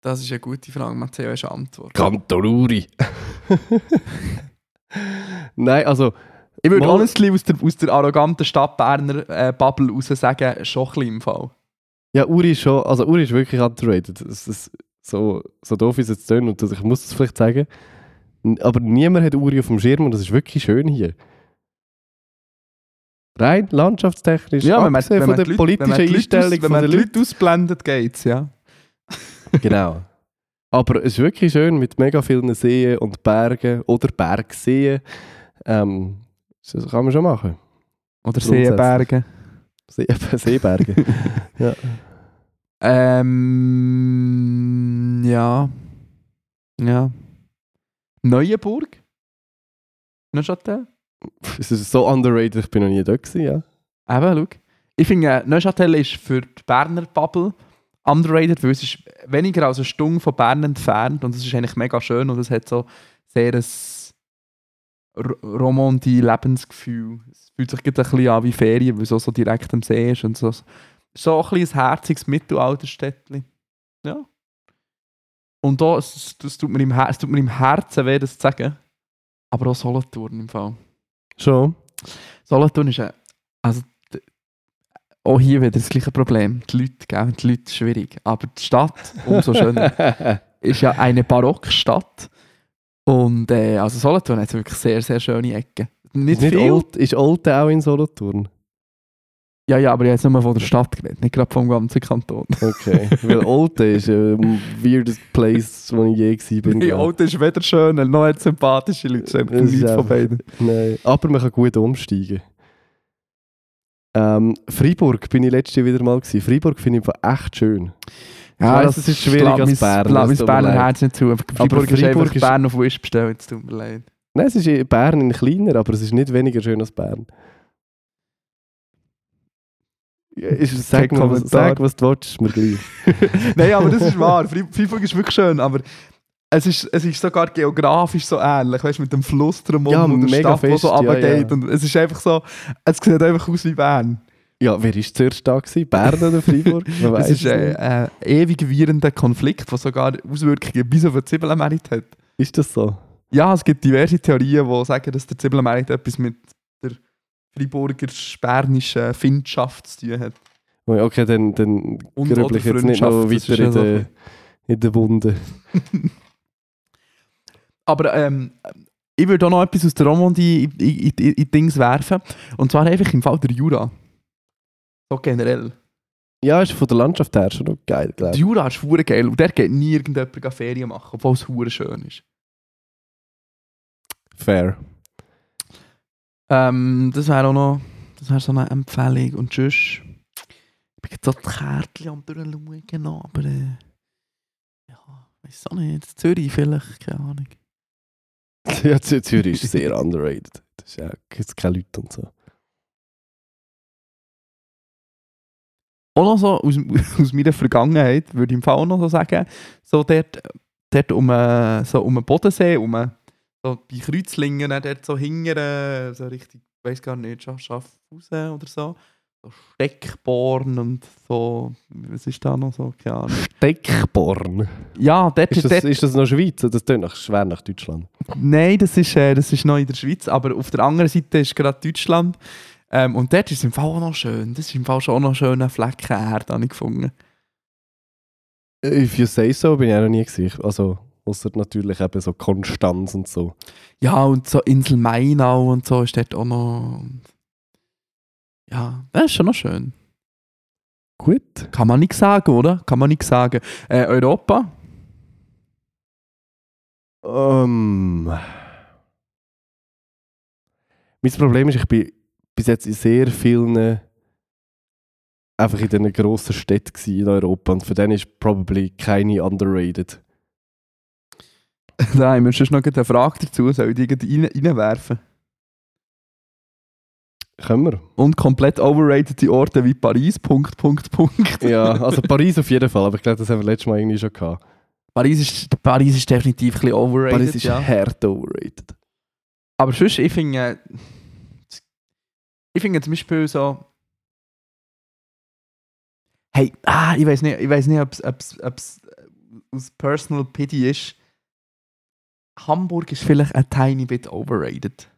Das ist eine gute Frage. Matteo, hast du eine Antwort? Cantoruri. Nein, also, Ich würde honestly aus der, aus der arroganten Stadt Berner äh, Bubble raus sagen, schon ein bisschen im Fall. Ja, Uri ist schon, also Uri ist wirklich underrated. Es ist so, so doof ist es jetzt tönen und das- ich muss es vielleicht sagen. Aber niemand hat Uri auf dem Schirm und das ist wirklich schön hier. Rein landschaftstechnisch, Ja, wenn man, abgesehen wenn von der Leute- wenn man politischen Leute aus- Einstellung Wenn von man den die Leuten. Leute ausblendet, geht's, ja. Genau. Aber es ist wirklich schön mit mega vielen Seen und Bergen oder Bergseen. Ähm, das kann man schon machen. Oder Grundsätzlich. Seeberge. See, Seeberge. ja. Ähm, ja. Ja. Neuenburg? Neuchâtel? Es ist so underrated, ich bin noch nie dort gewesen, ja. Eben, schau. Ich finde, äh, Neuchâtel ist für die Berner Bubble underrated, weil es ist weniger als eine Stunde von Bern entfernt und es ist eigentlich mega schön und es hat so sehr ein R- Romandie-Lebensgefühl. Es fühlt sich gerade ein bisschen an wie Ferien, weil es auch so direkt am See ist und so. So ein bisschen ein herziges Mittelalterstädtchen. Ja. Und da, es, es, tut mir im Her es tut mir im Herzen weh, das zu sagen. Aber auch Solothurn im Fall. Schon. Solothurn ist ein, also auch hier wieder das gleiche Problem. Die Leute, gell? die Leute schwierig. Aber die Stadt, umso schöner, ist ja eine Barockstadt. Und äh, also Solothurn hat wirklich sehr, sehr schöne Ecken. Nicht, ist, nicht viel. Old, ist Olten auch in Solothurn? Ja, ja, aber ich habe jetzt nur von der Stadt geredet, nicht gerade vom ganzen Kanton. Okay. Weil Olten ist ein weirdest Place, wo ich je. Die glaub. Alte ist weder schön, noch hat sympathische Leute. Ist nichts von beiden. Nein. Aber man kann gut umsteigen. Ähm, Freiburg bin ich letztes Jahr wieder mal gewesen. Freiburg finde ich einfach echt schön. Ja, es ist schwieriger schlägt als mein- Bern, es mein Berner. Herz nicht zu. Aber Freiburg, ist Bern auf Wisch bestellt, es tut mir leid. Nein, es ist Bern in kleiner, aber es ist nicht weniger schön als Bern. Ja, ist, sag, mal, sag, was du willst, ist mir gleich. Nein, aber das ist wahr. Fre- Freiburg ist wirklich schön, aber es ist, es ist sogar geografisch so ähnlich, weißt mit dem Fluss drumherum Ja, und der Stadt, die so fest, ja, runtergeht. ja. Und es ist einfach so, es sieht einfach aus wie Bern. Ja, wer war zuerst da? Gewesen? Bern oder Freiburg? Weiss ist ein äh, ewig währender Konflikt, der sogar Auswirkungen bis auf den Zwiebelmerit hat. Ist das so? Ja, es gibt diverse Theorien, die sagen, dass der Zwiebelmerit etwas mit der Freiburger bernischen Findschaft zu tun hat. Oh Okay, dann, dann oder ich jetzt nicht noch das weiter in der, in der Wunde. Aber ähm, ich würde auch noch etwas aus der Romandie in, in, in, in Dings werfen. Und zwar einfach im Fall der Jura. So generell. Ja, ist von der Landschaft her schon noch geil, glaube ich. Jura ist hure geil und der geht nie irgendjemand Ferien machen, obwohl es hure schön ist. Fair. Ähm, das wäre auch noch das wäre so eine Empfehlung. Und sonst, ich bin jetzt so die Kärtchen am durchschauen, aber äh, ja, weiß auch nicht. Zürich vielleicht, keine Ahnung. Ja, Zü- Zürich ist sehr underrated. Das ist ja, keine Leute und so. Auch noch so aus, aus meiner Vergangenheit, würde ich im Fall auch noch so sagen, so dort, dort um, äh, so um den Bodensee, um, so bei Kreuzlingen, dort so hingern, so richtig, ich weiß gar nicht, Scha- Schaffhausen oder so, so Steckborn und so, was ist da noch so, keine Ahnung. Steckborn. Ja, dort Ist das, dort, ist das noch Schweiz? Das klingt nach, schwer nach Deutschland. Nein, das ist, äh, das ist noch in der Schweiz, aber auf der anderen Seite ist gerade Deutschland. Ähm, und dort ist es im Fall auch noch schön. Das ist im Fall schon auch noch ein schöner Flecken Erde, habe ich gefunden. If you say so, bin ich auch noch nie gewesen. Also, außer natürlich eben so Konstanz und so. Ja, und so Insel Mainau und so ist dort auch noch. Ja, das ist schon noch schön. Gut. Kann man nicht sagen, oder? Kann man nicht sagen. Äh, Europa? Ähm. mein Problem ist, ich bin bis jetzt in sehr vielen einfach in diesen grossen Städten in Europa und für den ist probably keine underrated. Haben wir sonst noch eine Frage dazu, soll ich die rein, reinwerfen? Können wir? Und komplett overratede Orte wie Paris, Punkt, Punkt, Punkt. Ja, also Paris auf jeden Fall, aber ich glaube, das haben wir letztes Mal irgendwie schon gehabt. Paris ist, Paris ist definitiv ein bisschen overrated, Paris ist ja. hart overrated. Aber sonst, ich finde, äh, ich finde zum Beispiel so, hey, ah, ich weiß nicht, ich weiß nicht, ob es aus Personal Pity ist. Hamburg ist vielleicht ein tiny bit overrated.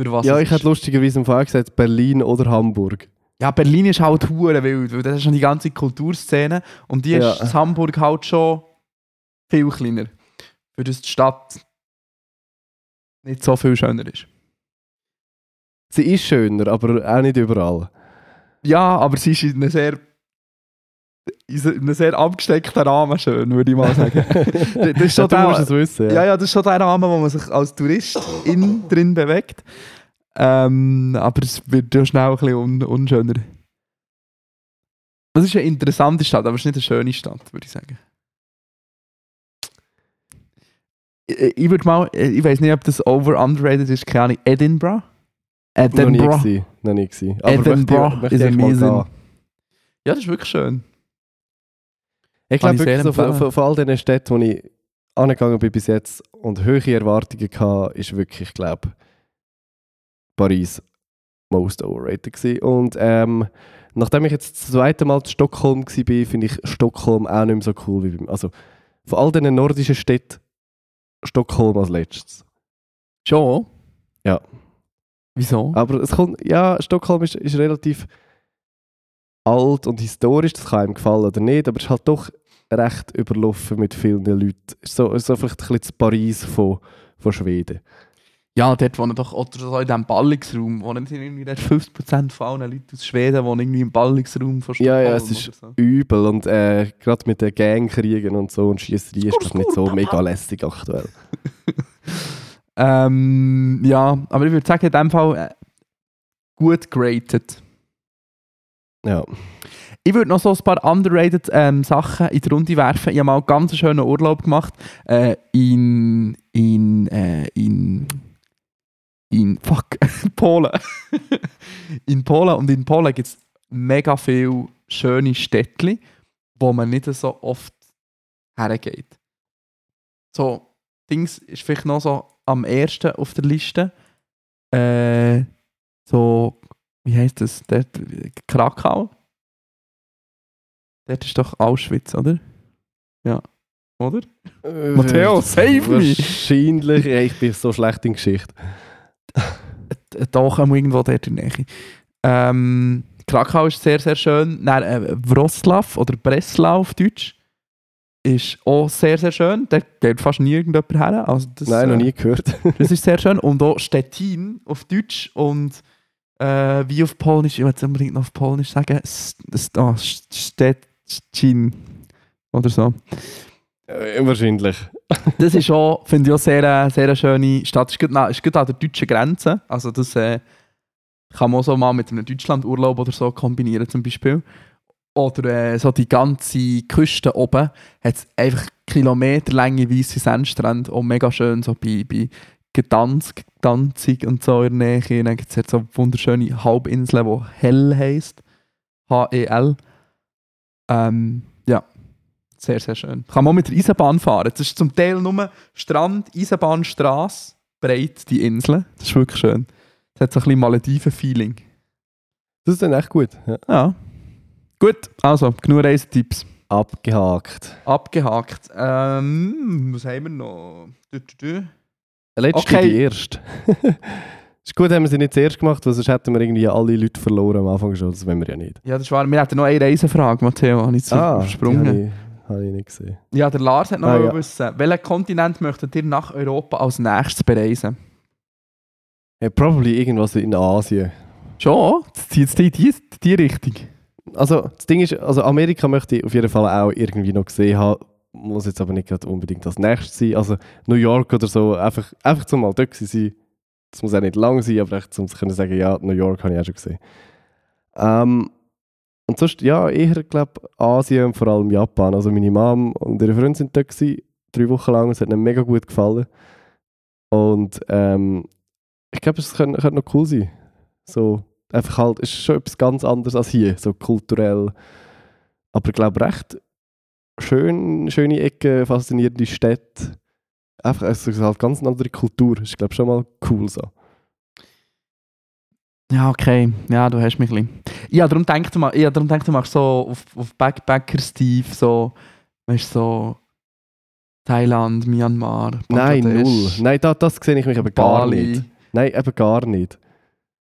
Für was ja, ich hätte lustigerweise am Anfang gesagt Berlin oder Hamburg. Ja, Berlin ist halt hure wild, weil das ist schon die ganze Kulturszene und die Ja. ist in Hamburg halt schon viel kleiner. Für das die Stadt nicht so viel schöner ist. Sie ist schöner, aber auch nicht überall. Ja, aber sie ist in einem sehr, in einem sehr abgesteckten Rahmen schön, würde ich mal sagen. das ist schon ja, du musst es wissen. ja, ja, das ist schon der Rahmen, wo man sich als Tourist in drin bewegt. Ähm, aber es wird ja schnell ein bisschen un unschöner. Das ist eine interessante Stadt, aber es ist nicht eine schöne Stadt, würde ich sagen. Ich, ich würde mal, ich weiß nicht, ob das over underrated ist, keine Ahnung, Edinburgh? Noch nie Edinburgh. gewesen. Noch nie gewesen. Aber Edinburgh möchte, is ich- möchte ich mal amazing. Ja, das ist wirklich schön. Ich glaube wirklich, so von, von, von all diesen Städten, wo ich angegangen bin bis jetzt und hohe Erwartungen hatte, ist wirklich, ich glaube, Paris most overrated gewesen. Und ähm, nachdem ich jetzt das zweite Mal in Stockholm war, finde ich Stockholm auch nicht mehr so cool wie beim... Also von all diesen nordischen Städten Stockholm als letztes. Schon? Ja. Wieso? Aber es kommt, ja, Stockholm ist, ist relativ alt und historisch, das kann einem gefallen oder nicht, aber es ist halt doch recht überlaufen mit vielen Leuten. Es ist so, so vielleicht ein bisschen das Paris von, von Schweden. Ja, dort wohnen doch, oder so in diesem Ballungsraum, wohnen nicht irgendwie dort 50% von allen Leuten aus Schweden wohnen irgendwie im Ballungsraum von Stockholm Ja, ja, es ist- so. Übel und äh, gerade mit den Gangkriegen und so und Schiesserei ist das nicht so mega lässig aktuell. Ähm, ja, aber ich würde sagen, in dem Fall äh, gut geratet. Ja. Ich würde noch so ein paar underrated ähm, Sachen in die Runde werfen. Ich habe mal einen ganz schönen Urlaub gemacht äh, in, in, äh, in, in, fuck, Polen. in Polen. Und in Polen gibt es mega viele schöne Städtchen, wo man nicht so oft hergeht. So, Dings ist vielleicht noch so am ersten auf der Liste. Äh, so, wie heißt das? Dort, Krakau. Dort ist doch Auschwitz, oder? Ja. Oder? Matteo, save me! Wahrscheinlich, ja, ich bin so schlecht in Geschichte. Äh, Doch, ähm, irgendwo dort in der Nähe. Ähm, Krakau ist sehr, sehr schön. Dann, äh, Wroclaw oder Breslau auf Deutsch ist auch sehr, sehr schön. Da geht fast nie irgendjemand her. Also das, Nein, noch äh, nie gehört. Das ist sehr schön. Und auch Stettin auf Deutsch und äh, wie auf Polnisch, ich will es unbedingt noch auf Polnisch sagen, oh, Stettin oder so. Äh, wahrscheinlich. Das ist auch, finde ich auch sehr, äh, sehr schöne Stadt. Es ist ist gut an der deutschen Grenze. Also das äh, kann man auch so mal mit einem Deutschlandurlaub oder so kombinieren zum Beispiel. Oder äh, so die ganze Küste oben hat einfach kilometerlange weiße Sandstrände. Auch mega schön so bei, bei Gdansk, Danzig und so in der Nähe. Dann gibt es so wunderschöne Halbinseln, die Hell heisst. H-E-L. Ähm, ja, sehr, sehr schön. Kann man mit der Eisenbahn fahren. Das ist zum Teil nur Strand, Eisenbahn, Straße, breit die Insel. Das ist wirklich schön. Das hat so ein bisschen Malediven-Feeling. Das ist dann echt gut. Ja. Ja. Gut, also, genug Reisetipps. Abgehakt. Abgehakt. Ähm, was haben wir noch? Du, du, du. Letzte Okay. die erste. ist gut, haben wir sie nicht zuerst gemacht, weil sonst hätten wir irgendwie alle Leute verloren am Anfang schon. Das wollen wir ja nicht. Ja, das war, wir hatten noch eine Reisefrage, Matteo, habe ich jetzt Ah, übersprungen. habe ich, nicht gesehen. Ja, der Lars hat noch Ah, ja. wissen, welchen Kontinent möchtet ihr nach Europa als nächstes bereisen? Ja, probably irgendwas in Asien. Schon? Zieht es in die, die Richtung. Also das Ding ist, also Amerika möchte ich auf jeden Fall auch irgendwie noch gesehen haben. Muss jetzt aber nicht unbedingt als nächstes sein. Also New York oder so, einfach, einfach zum mal dort sein. Das muss auch nicht lang sein, aber echt zum zu können sagen, ja, New York habe ich auch schon gesehen. Ähm, Und sonst, ja, eher, glaube Asien und vor allem Japan. Also meine Mom und ihre Freunde sind dort gewesen, drei Wochen lang. Es hat ihnen mega gut gefallen. Und ähm, ich glaube, es könnte, könnte noch cool sein. So, einfach halt, es ist schon etwas ganz anderes als hier, so kulturell. Aber ich glaube, recht schön, schöne Ecken, faszinierende Städte. Einfach, es ist halt ganz eine andere Kultur. Ist, glaube schon mal cool so. Ja, okay. Ja, du hast mich ein bisschen. Ja, darum denkt man, ja, darum denkt man so auf, auf Backpacker-Steve, so, weißt du, so Thailand, Myanmar, Nein, Bangladesch, null. Nein, da, das sehe ich mich eben gar Bali. nicht. Nein, eben gar nicht.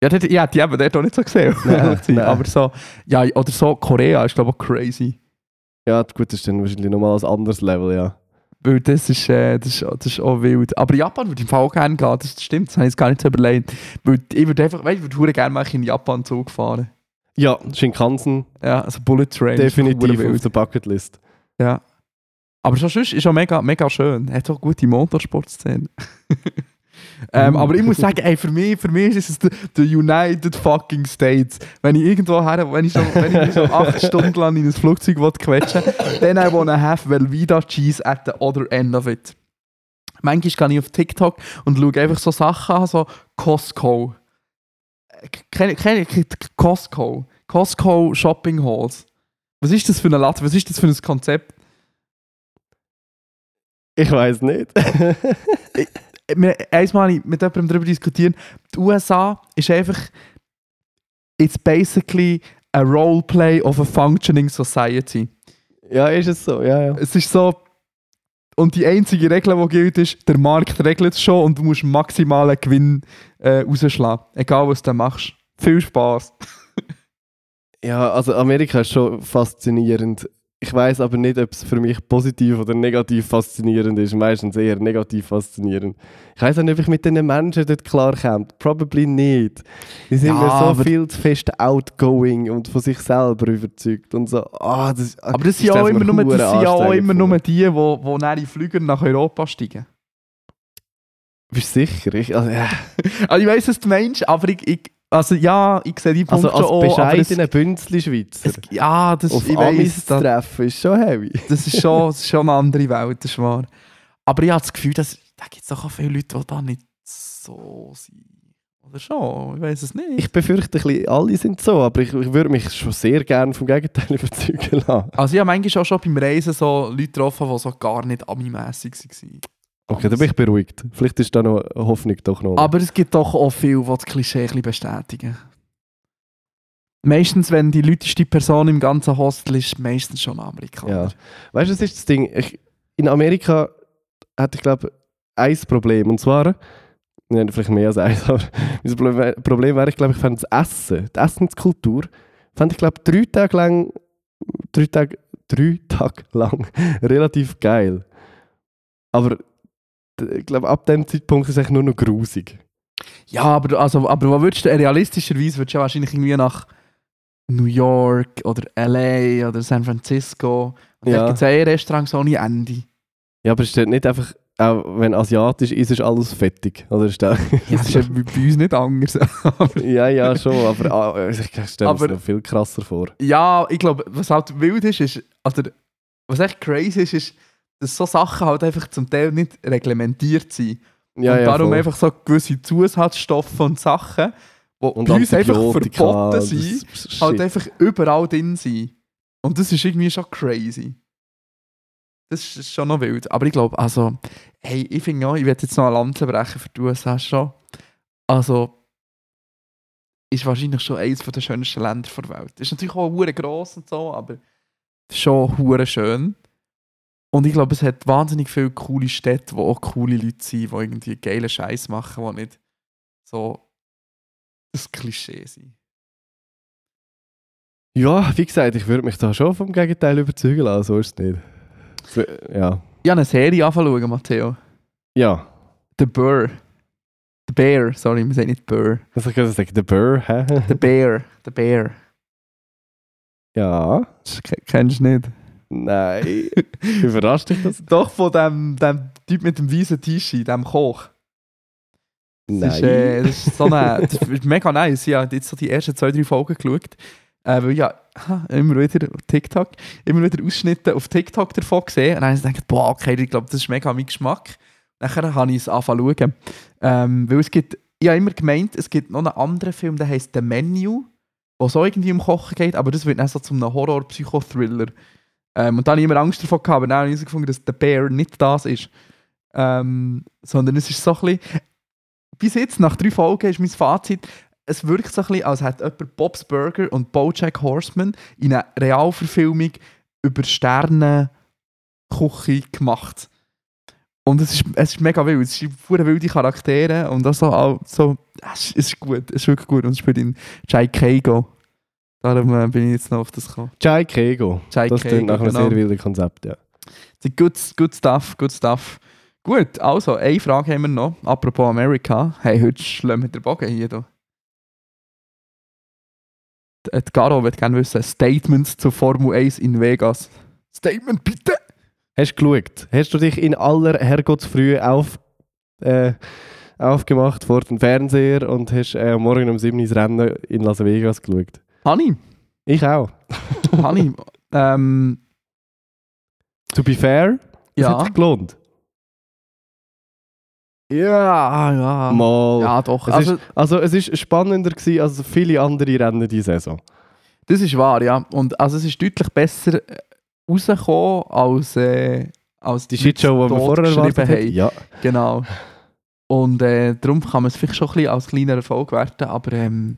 Ja, dort, ja, die haben dort auch nicht so gesehen. Nein, nein. Aber so, ja, oder so Korea ist, glaube ich, auch crazy. Ja, gut, das ist dann wahrscheinlich nochmal ein anderes Level, ja. Weil das ist, äh, das ist, das ist auch wild. Aber Japan würde ich im Fall auch gerne gehen, das stimmt, das habe ich jetzt gar nicht so überlegt. Weil ich würde einfach, weißt, ich würde gerne mal in Japan Zug fahren. Ja, Shinkansen Ja, also Bullet Train. definitiv auf der Bucketlist. Ja. Aber schon sonst ist auch mega, mega schön. Hat auch gute Motorsportszene. ähm, aber ich muss sagen, ey, für mich, für mich ist es the United fucking States. Wenn ich irgendwo her, wenn ich so, wenn ich so acht Stunden lang in ein Flugzeug will quetschen then I wanna have Velveeta cheese at the other end of it. Manchmal gehe ich auf TikTok und schaue einfach so Sachen an, so Costco. Kenn, kenn, Costco. Costco Shopping Halls. Was ist das für ein Laden? Was ist das für ein Konzept? Ich weiß nicht. einmal mit jemandem darüber diskutieren, die USA ist einfach, it's basically a roleplay of a functioning society. ja, ist es so, ja, ja. Es ist so, und die einzige Regel, die gilt, ist, der Markt regelt es schon und du musst maximalen Gewinn äh, rausschlagen. Egal, was du machst. Viel Spaß. Ja, also Amerika ist schon faszinierend. Ich weiß aber nicht, ob es für mich positiv oder negativ faszinierend ist. Meistens eher negativ faszinierend. Ich weiß auch nicht, ob ich mit diesen Menschen dort klarkomme. Probably nicht. Die sind Ja, mir so viel zu fest outgoing und von sich selber überzeugt. Und so, ah, das, Aber das sind ja auch immer nur, das sind ja auch immer nur die, die, die nach in Flüger nach Europa steigen. Bist du sicher? Ich, also, ja. Also ich weiss, was du meinst, aber ich, ich also ja, ich sehe die Punkte also als auch, es- bescheidener Bünzli-Schweizer ja, das auf ich weiss, das, treffen, ist schon heavy. das, ist schon, das ist schon eine andere Welt, das ist wahr. Aber ich habe das Gefühl, dass, da gibt es doch auch viele Leute, die da nicht so sind. Oder schon? Ich weiß es nicht. Ich befürchte, alle sind so, aber ich, ich würde mich schon sehr gerne vom Gegenteil überzeugen lassen. also ich habe manchmal auch schon beim Reisen so Leute getroffen, die so gar nicht ami-mässig waren. Okay, dann bin ich beruhigt. Vielleicht ist da noch Hoffnung doch noch. Aber es gibt doch auch viele, die das Klischee bestätigen. Meistens, wenn die lauteste Person im ganzen Hostel ist, meistens schon Amerikaner. Ja. Weißt du, was ist das Ding? Ich, in Amerika hatte ich, glaube ein Problem. Und zwar, nein, vielleicht mehr als eins, aber mein Problem- Problem wäre, ich glaube, ich fand das Essen, die Essenskultur, fand ich, glaube drei Tage lang, drei Tage, drei Tage lang relativ geil. Aber ich glaube, ab dem Zeitpunkt ist es eigentlich nur noch grusig. Ja, aber, also, aber wo würdest du realistischerweise würdest du ja wahrscheinlich irgendwie nach New York oder LA oder San Francisco. Und Ja. Da gibt es eh Restaurants ohne Ende. Ja, aber ist das nicht einfach, auch wenn asiatisch ist, ist alles fettig? Oder ist das, Das ist ja bei uns nicht anders. Ja, ja, schon, aber ah, ich stelle mir noch viel krasser vor. ja, ich glaube, was halt wild ist, ist, also, was echt crazy ist, ist, dass so Sachen halt einfach zum Teil nicht reglementiert sind. Ja, und ja, darum voll. einfach so gewisse Zusatzstoffe und Sachen, die und bei uns einfach verboten sind, halt einfach überall drin sind. Und das ist irgendwie schon crazy. Das ist schon noch wild. Aber ich glaube, also, hey, ich finde ja, ich werde jetzt noch eine Lanze brechen für die USA schon. Also, ist wahrscheinlich schon eines der schönsten Länder der Welt. Ist natürlich auch hure gross und so, aber schon hure schön. Und ich glaube, es hat wahnsinnig viele coole Städte, wo auch coole Leute sind, die irgendwie geile Scheiß machen, die nicht so das Klischee sind. Ja, wie gesagt, ich würde mich da schon vom Gegenteil überzeugen lassen, so ist es nicht. So, Ja. Ich habe eine Serie anfangen, Matteo. Ja. The Burr. The Bear, sorry, wir sagen nicht Burr. Was soll ich gerade sagen? Der Burr, hä? The Bear. The Bear. Ja. Das ke- kennst du nicht. Nein. Überrascht dich das? Doch von dem, dem Typ mit dem weißen T-Shirt, dem Koch. Das Nein. ist, äh, das ist so eine, das ist mega nice. Ich habe jetzt so die ersten zwei, drei Folgen geschaut. Äh, weil ja, immer wieder TikTok, immer wieder Ausschnitte auf TikTok davon gesehen. Und dann habe ich gedacht, boah, okay, ich glaube, das ist mega mein Geschmack. Nachher habe ich es angefangen zu schauen. Ähm, weil es gibt, ich habe immer gemeint, es gibt noch einen anderen Film, der heißt The Menu, wo so irgendwie um Kochen geht, aber das wird dann so zu einem Horror-Psychothriller. Ähm, und da habe ich immer Angst davor gehabt, aber dann habe ich gefunden, dass The Bear nicht das ist. Ähm, sondern es ist so ein bisschen, bis jetzt, nach drei Folgen, ist mein Fazit, es wirkt so ein bisschen, als hätte jemand Bob's Burger und Bojack Horseman in einer Realverfilmung über Sterne Küche gemacht. Und es ist, es ist mega wild. Es sind sehr wilde Charaktere und auch so, so es, ist, es ist gut. Es ist wirklich gut. Und es spielt in Jai Keigo. Darum äh, bin ich jetzt noch auf das gekommen. Chai Kego. Chai Das klingt nach einem genau. sehr wilden Konzept, ja. Good, good stuff, good stuff. Gut, also, eine Frage haben wir noch. Apropos Amerika. Hey, heute schlagen wir den Bogen hier. Da. Die Garo wird gerne wissen, Statements zur Formel 1 in Vegas. Statement bitte! Hast du geschaut? Hast du dich in aller Herrgottsfrühe auf, äh, aufgemacht vor dem Fernseher und hast äh, morgen um 7 Uhr Rennen in Las Vegas geschaut? Hani, Ich auch. Hani, ähm, To be fair, es hat ja. sich gelohnt. Ja, ja. Mal. Ja, doch. Es Also, ist, also es ist spannender gewesen als viele andere Rennen diese Saison. das ist wahr, ja. Und also, es ist deutlich besser äh, rausgekommen als, äh, als Die Shitshow, die wir vorher erwartet haben. haben. Ja. Genau. Und äh, darum kann man es vielleicht schon ein bisschen als kleiner Erfolg werten, aber ähm,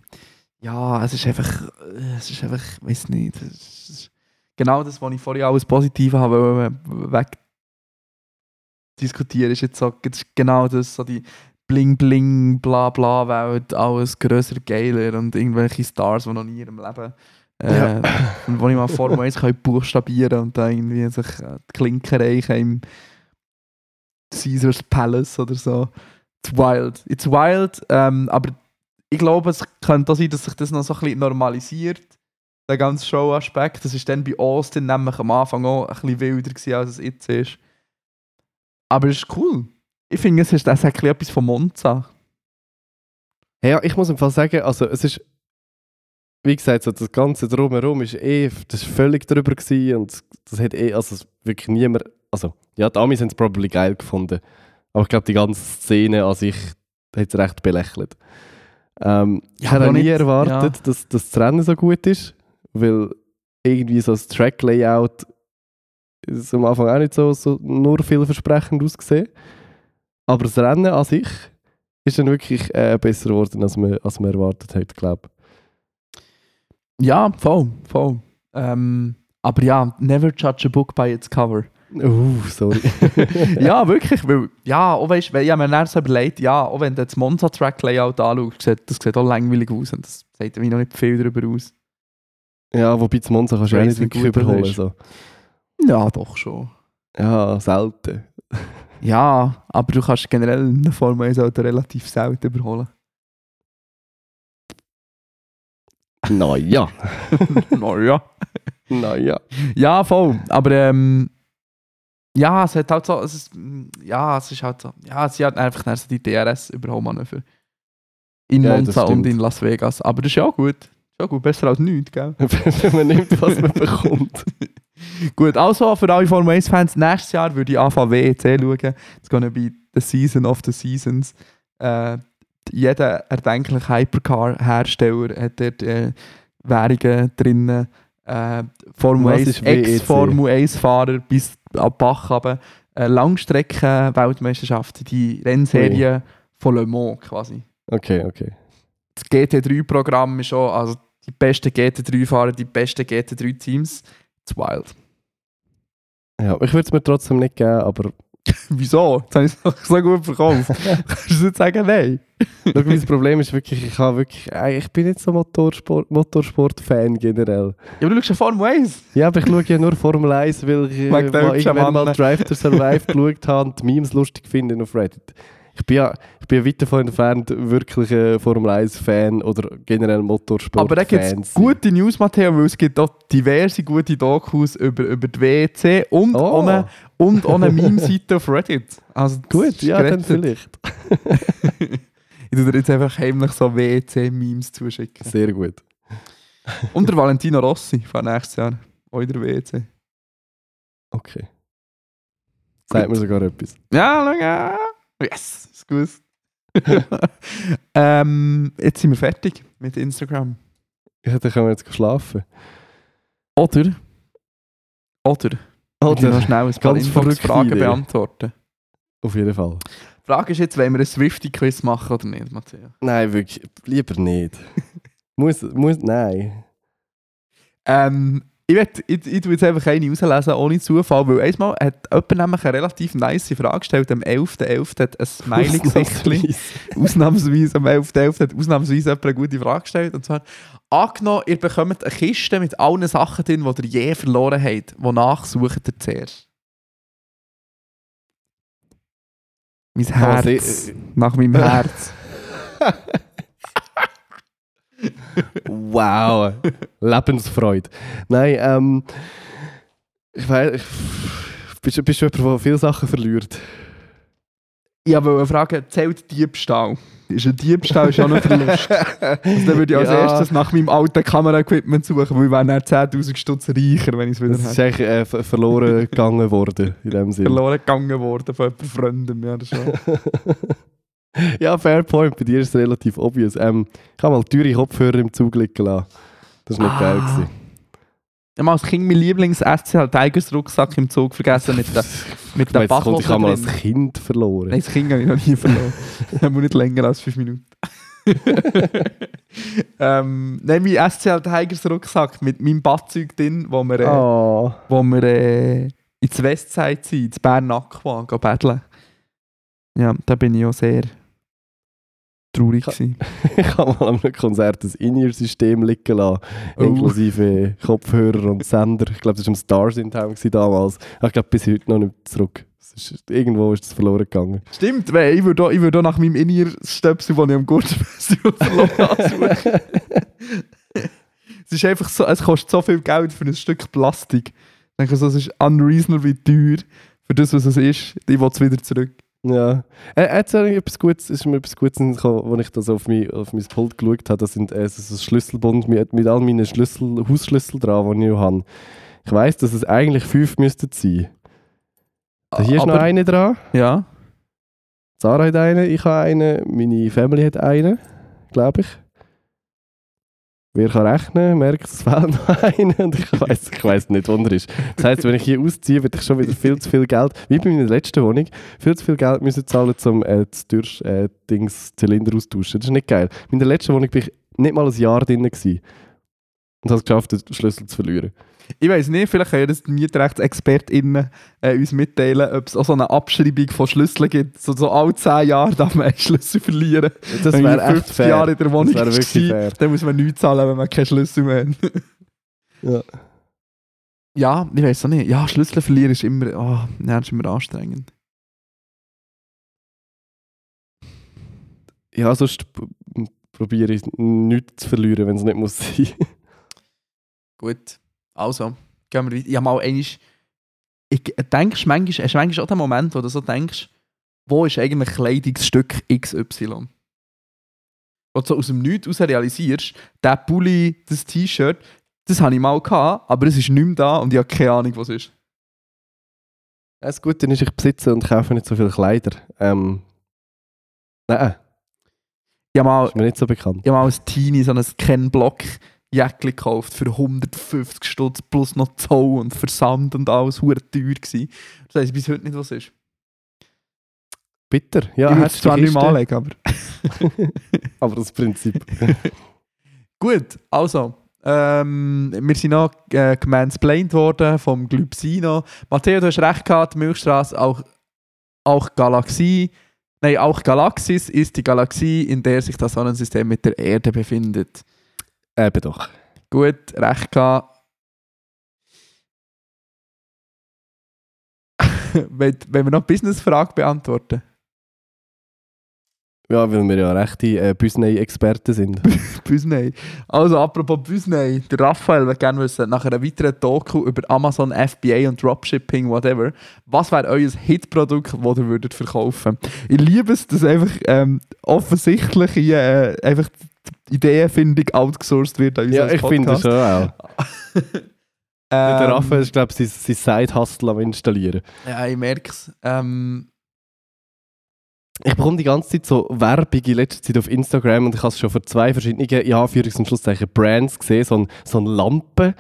ja, es ist einfach, äh, es ist einfach, ich weiß nicht, genau das, was ich vorhin alles Positive habe wollte, weg diskutieren, ist jetzt so, ist genau das, so die bling bling bla bla Welt, alles grösser, geiler und irgendwelche Stars, die noch nie in ihrem Leben äh, Ja. und wo ich mal Formel 1 kann buchstabieren und da irgendwie sich äh, die Klinken reichen im Caesars Palace oder so. It's wild. It's wild, ähm, aber ich glaube, es könnte auch sein, dass sich das noch so ein bisschen normalisiert, der ganze Show-Aspekt. Das ist dann bei Austin nämlich am Anfang auch ein bisschen wilder gewesen, als es jetzt ist. Aber es ist cool. Ich finde, es ist das ein bisschen etwas von Monza. Ja, ich muss im Fall sagen, also es ist, wie gesagt, so das Ganze drumherum ist eh, das ist völlig drüber gewesen und das hat eh, also wirklich niemand, also ja, die Amis haben es probably geil gefunden, aber ich glaube, die ganze Szene an sich hat es recht belächelt. Ähm, ich Ja, aber auch nie nicht- erwartet, dass, dass das Rennen so gut ist, weil irgendwie so das Track-Layout ist am Anfang auch nicht so, so nur vielversprechend ausgesehen. Aber das Rennen an sich ist dann wirklich äh, besser geworden, als man, als man erwartet hat, glaube Ja, voll, voll. Ähm, aber ja, never judge a book by its cover. Uh, sorry. ja, wirklich, weil, ja, auch weißt, weil ich habe mir dann so überlegt, ja, auch wenn du das Monza-Track-Layout anschaust, sieht, das sieht auch langweilig aus und das sagt mir noch nicht viel darüber aus. ja, wobei das Monza kannst du ja nicht wirklich überholen. So. Ja, doch schon. Ja, selten. Ja, aber du kannst generell eine Formel 1 Auto relativ selten überholen. Naja. naja. naja. Ja, voll. Aber ähm, ja, es hat halt so, es ist, mm, ja, es ist halt so, ja, sie hat einfach so die DRS-Überholmanöver. In Ja, Monza und in Las Vegas. Aber das ist ja auch gut. Ja gut, besser als nichts, gell? Wenn man nimmt, was man bekommt. Gut, also für alle Formel 1-Fans, nächstes Jahr würde ich anfangen WEC schauen. It's gonna be the season of the seasons. Äh, jeder erdenkliche Hypercar-Hersteller hat dort äh, Währungen drin. Äh, Formel Was 1, ist WEC? Ex-Formel 1-Fahrer bis ab Bach runter. Äh, Langstrecken-Weltmeisterschaften, die Rennserie von Le Mans quasi. Okay, okay. Das GT3-Programm ist schon, also die besten GT3-Fahrer, die besten GT3-Teams. It's wild. Ja, ich würde es mir trotzdem nicht geben, aber Wieso? Jetzt habe ich es so gut verkauft. Kannst du nicht sagen, nein? schau, mein Problem ist wirklich, ich habe wirklich, äh, ich bin nicht so Motorsport, Motorsport-Fan generell. Ja, aber du schaust ja Formel 1. Ja, aber ich schaue ja nur Formel 1, weil ich äh, Wegen der mal. Drive to Survive geschaut habe und die Memes lustig finde auf Reddit. Ich bin ja ich bin ja weit davon entfernt, wirklich ein Formel 1-Fan oder generell Motorsport-Fan Aber da gibt es gute News, Matteo, weil es gibt auch diverse gute Dokus über, über die WEC und Oh. eine, und eine Meme-Seite auf Reddit. Also Gut, ja, dann gerettet. vielleicht. ich dir jetzt einfach heimlich so WEC-Memes zuschicken. Sehr gut. Und der Valentino Rossi von nächstes Jahr. Auch in der WC. Okay. Sagt mir sogar etwas. Ja, schau ja. Yes, ist gut. ähm, jetzt sind wir fertig mit Instagram. Ja, dann können wir jetzt schlafen. Oder? Oder? Oder noch schnell ein paar Fragen beantworten. Auf jeden Fall. Die Frage ist jetzt, wollen wir ein Swifty-Quiz machen oder nicht, Matthias? Nein, wirklich. Lieber nicht. muss, muss, nein. Ähm, ich, werd, ich, ich tue jetzt einfach eine rauslesen, ohne Zufall, weil einmal hat jemand nämlich eine relativ nice Frage gestellt, am 11.11. hat ein Smiley-Gesicht. ausnahmsweise, am 11.11. hat ausnahmsweise jemand eine gute Frage gestellt. Und zwar, angenommen, ihr bekommt eine Kiste mit allen Sachen drin, die ihr je verloren habt. Wonach sucht ihr zuerst? Mein Herz. Nach meinem Herz. Wow. Lebensfreude. Nein, ähm. Ich weiß. Bist, bist du jemand, der viele Sachen verliert? Ich wollte fragen, zählt Diebstahl? Ist ein Diebstahl schon ein Verlust? Also dann würde ich als Ja. erstes nach meinem alten Kamera-Equipment suchen, weil ich wäre dann 10'000 Stutz reicher, wenn ich es wieder Das ist hätte. eigentlich äh, ver- verloren gegangen worden, in dem Sinne. Verloren gegangen worden von jemandem Freunden. Ja, das schon. ja, fair point. Bei dir ist es relativ obvious. Ähm, ich habe mal teure Kopfhörer im Zug liegen lassen. Das war nicht Ah. geil. Gewesen. Ich habe als Kind mein Lieblings-SCL Tigers Rucksack im Zug vergessen mit der, mit Ich der kommt, ich habe mal als Kind verloren. Nein, das Kind habe ich noch nie verloren. Das haben wir nicht länger als 5 Minuten. ähm, nein, mein SCL Tigers Rucksack mit meinem Badzeug drin, wo wir, äh, Oh. wo wir äh, ins Westside sind, ins Bern Aqua, gehen battlen. Ja, da bin ich auch sehr traurig. Gewesen. Ich habe mal an einem Konzert das In-Ear-System liegen lassen, Oh. inklusive Kopfhörer und Sender. Ich glaube, das war am Stars in Town damals. Ich glaube, bis heute noch nicht zurück. Ist, irgendwo ist es verloren gegangen. Stimmt, weil ich würde auch, ich würde auch nach meinem In-Ear-Stöpsel, den ich am Gurtenfestival verloren habe, es ist einfach so, es kostet so viel Geld für ein Stück Plastik. Ich denke so, es ist unreasonably teuer für das, was es ist. Ich will es wieder zurück. Ja. Jetzt habe ich etwas Gutes, ist mir etwas Gutes gekommen, als ich das auf mein, auf mein Pult geschaut habe. Das sind äh, so ein Schlüsselbund mit, mit all meinen Schlüssel, Hausschlüsseln dran, die ich noch habe. Ich weiss, dass es eigentlich fünf müssten sein. Da hier ist noch Aber- eine dran. Ja. Sarah hat einen, ich habe einen, meine Family hat einen, glaube ich. Wer kann rechnen, merkt, es fehlt noch einer und ich weiß ich nicht, wo er ist. Das heisst, wenn ich hier ausziehe, werde ich schon wieder viel zu viel Geld, wie bei meiner letzten Wohnung, viel zu viel Geld müssen zahlen, um äh, das Türsch, äh, Dings, Zylinder austauschen. Das ist nicht geil. In der letzten Wohnung bin ich nicht mal ein Jahr drin und habe es geschafft, den Schlüssel zu verlieren. Ich weiß nicht, vielleicht können das die MietrechtsexpertInnen äh, uns mitteilen, ob es auch so eine Abschreibung von Schlüsseln gibt. So, so alle 10 Jahre darf man einen Schlüssel verlieren. Das wäre echt 50 fair. Jahre in der Wohnung das wirklich fair. dann muss man nichts zahlen, wenn man keinen Schlüssel mehr hat. Ja. Ja, ich weiß auch nicht. Ja, Schlüssel verlieren ist immer, oh, ja, ist immer anstrengend. Ja, sonst probiere ich nichts zu verlieren, wenn es nicht muss sein. Gut, also, gehen wir weiter. Ich habe mal einmal, ich denkst manchmal, hast du manchmal auch den Moment, wo du so denkst, wo ist eigentlich Kleidungsstück XY? Wo du so aus dem Nichts heraus realisierst, der Pulli, das T-Shirt, das habe ich mal gehabt, aber es ist nicht mehr da und ich habe keine Ahnung, was es ist. Das Gute ist, ich besitze und kaufe nicht so viele Kleider. Ähm, nein, Ich mal, ist mir nicht so bekannt. ich habe mal als Teenie so ein Ken-Block Jäckli gekauft für 150 Stutz plus noch Zoll und Versand und alles, hure teuer gewesen. Das weiss ich bis heute nicht, was es ist. Bitter. Ja, ich würde hast es zwar nicht mehr Kiste, anlegen, aber... aber das Prinzip. Gut, also, ähm, wir sind noch äh, gemansplained worden vom Glypsino. Matteo, du hast recht gehabt, Milchstraße, auch, auch Galaxie, nein, auch Galaxis ist die Galaxie, in der sich das Sonnensystem mit der Erde befindet. Eben doch. Gut, recht gehabt. wenn, wenn wir noch Business-Frage beantworten. Ja, weil wir ja rechte äh, Büsney-Experten sind. Büsney. Also, apropos Büsney, der Raphael würde gerne wissen, nach einer weiteren Doku über Amazon, FBA und Dropshipping, whatever, was wäre euer Hitprodukt, das ihr würdet verkaufen Ich liebe es, dass einfach ähm, offensichtlich hier, äh, einfach Ideenfindung outgesourced wird an uns Ja, als ich finde schon auch. Ähm, der Raffa ist, glaube ich, sein, sein Side-Hustle am installieren. Ja, ich merke es. Ähm, Ich bekomme die ganze Zeit so Werbung in letzter Zeit auf Instagram und ich habe es schon für zwei verschiedene, ja, Anführungs- und Schlusszeichen, Brands gesehen. So, ein, so eine Lampe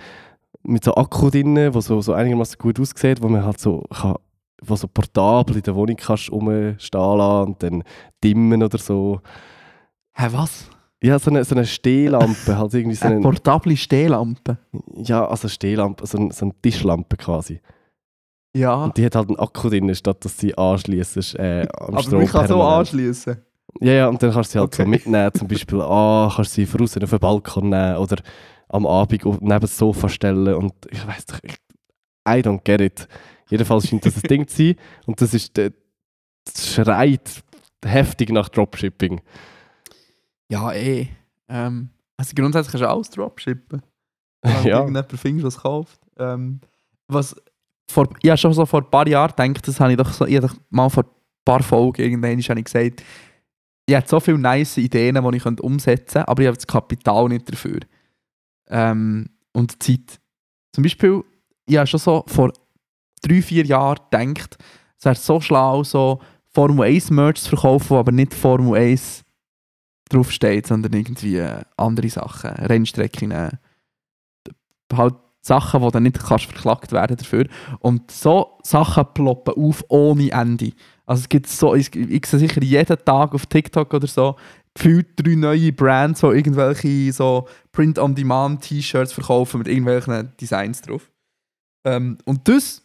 mit so Akku drin, wo so, so einigermaßen gut aussieht, wo man halt so kann, wo so portabel in der Wohnung kannst rumstehen lassen und dann dimmen oder so. hä, was? Ja, so eine, so eine Stehlampe, halt irgendwie so Eine eine, portable Stehlampe. ja, also Stehlampe, so, ein, so eine Tischlampe quasi. Ja. Und die hat halt einen Akku drin, statt dass sie anschließt äh, am Aber Strom man kann so anschließen. Ja, ja, und dann kannst du sie halt Okay. so mitnehmen. Zum Beispiel, ah, kannst du sie draußen auf den Balkon nehmen oder am Abend neben das Sofa stellen. Und ich weiß doch, ich, I don't get it. Jedenfalls scheint das ein Ding zu sein. Und das ist, das schreit heftig nach Dropshipping. Ja, eh. Ähm, also grundsätzlich kannst du alles dropshippen. Wenn Ja. irgendjemand findest, was kauft. Ähm, was vor, ich habe schon so vor ein paar Jahren gedacht, das habe ich doch so, ich habe doch mal vor ein paar Folgen irgendwann habe ich gesagt, ich habe so viele nice Ideen, die ich umsetzen könnte, aber ich habe das Kapital nicht dafür. Ähm, und die Zeit. Zum Beispiel, ich habe schon so vor drei, vier Jahren gedacht, es wäre so schlau, so Formel 1 Merch zu verkaufen, aber nicht Formel 1 draufsteht, sondern irgendwie äh, andere Sachen, Rennstrecken, äh, halt Sachen, wo du nicht kannst verklagt werden dafür. Und so Sachen ploppen auf ohne Ende. Also es gibt so, ich, ich sehe sicher jeden Tag auf TikTok oder so, gefühlt drei neue Brands, die irgendwelche so Print-on-Demand-T-Shirts verkaufen mit irgendwelchen Designs drauf. Ähm, und das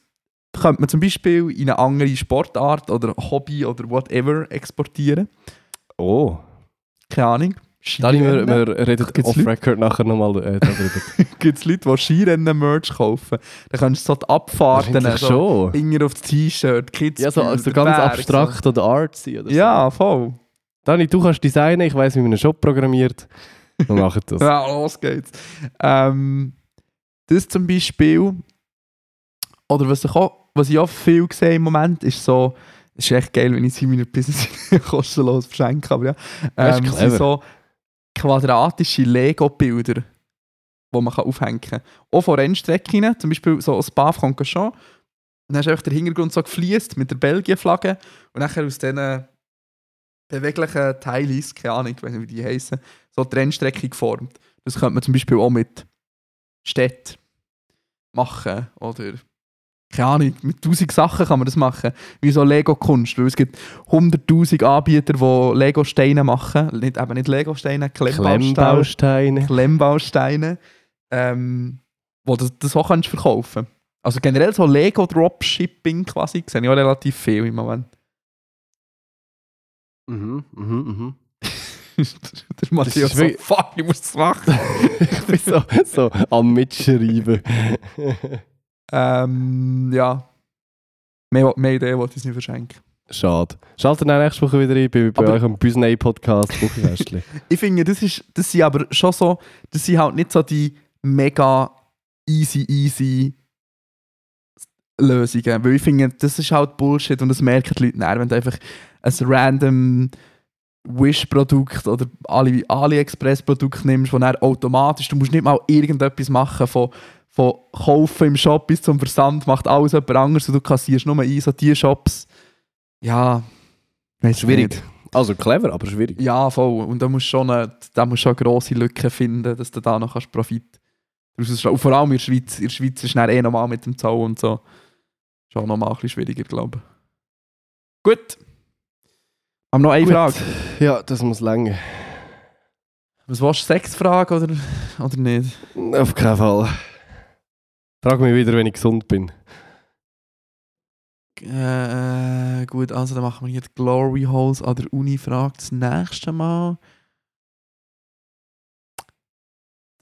könnte man zum Beispiel in eine andere Sportart oder Hobby oder whatever exportieren. Oh. Keine Ahnung. Dani, wir, wir reden off-record nachher nochmal äh, darüber. Gibt es Leute, die Skirennen-Merch kaufen? Dann kannst du so die Abfahrten, so schon. Finger aufs T-Shirt, Kids. Ja, so, also ganz abstrakt oder artsy oder so. Ja, voll. Dani, du kannst designen, ich weiß, wie man einen Shop programmiert. Wir machen das. Ja, los geht's. Ähm, das zum Beispiel, oder was ich auch, was ich auch viel sehe im Moment, ist so, es ist echt geil, wenn ich sie in meiner Business kostenlos verschenke, aber ja. Das ist Ähm, clever. sind so quadratische Lego-Bilder, die man kann aufhängen kann. Auch von Rennstrecken, zum Beispiel so aus Spa-Francorchamps. Dann hast du einfach den Hintergrund so gefliest mit der Belgien-Flagge und nachher aus diesen beweglichen Teilen, keine Ahnung, ich weiß nicht, wie die heißen, so die Rennstrecke geformt. Das könnte man zum Beispiel auch mit Städten machen oder keine Ahnung, mit tausend Sachen kann man das machen, wie so Lego-Kunst, weil es gibt 100'000 Anbieter, die Lego-Steine machen, nicht, eben nicht Lego-Steine, Klemmbausteine, Klemmbausteine. Ähm, wo du das auch kannst verkaufen Also generell so Lego-Dropshipping quasi, sehe ich auch relativ viel im Moment. Mhm, mhm, mhm. Der Matthias ist so, fuck, ich muss das machen. ich bin so, so am Mitschreiben. Ähm, ja. Mehr, mehr Ideen wollte ich nicht verschenken. Schade. Schaltet dann nächste Woche wieder ein bei, bei euch am Büsney-Podcast Buchfestli. Ich finde, das, ist, das sind aber schon so, das sind halt nicht so die mega easy, easy Lösungen. Weil ich finde, das ist halt Bullshit und das merken die Leute näher, wenn du einfach ein random Wish-Produkt oder Ali AliExpress-Produkt nimmst, wo dann automatisch, du musst nicht mal irgendetwas machen von, von Kaufen im Shop bis zum Versand, macht alles jemand anderes und du kassierst nur ein, so die Shops. Ja, Schwierig. nicht. Also clever, aber schwierig. Ja, voll. Und da musst du schon, eine, da musst schon grosse Lücken finden, dass du da noch kannst Profit daraus. Und vor allem in der Schweiz. In der Schweiz ist dann eh nochmal mit dem Zoll und so. Schon nochmal ein bisschen schwieriger, glaube ich. Gut. Haben wir noch eine Gut. Frage? Ja, das muss länger. Was willst du, Sexfrage oder, oder nicht? Auf keinen Fall. Frag mich wieder, wenn ich gesund bin. Äh, gut, also dann machen wir hier die Glory Holes an der Uni. Frage das nächste Mal.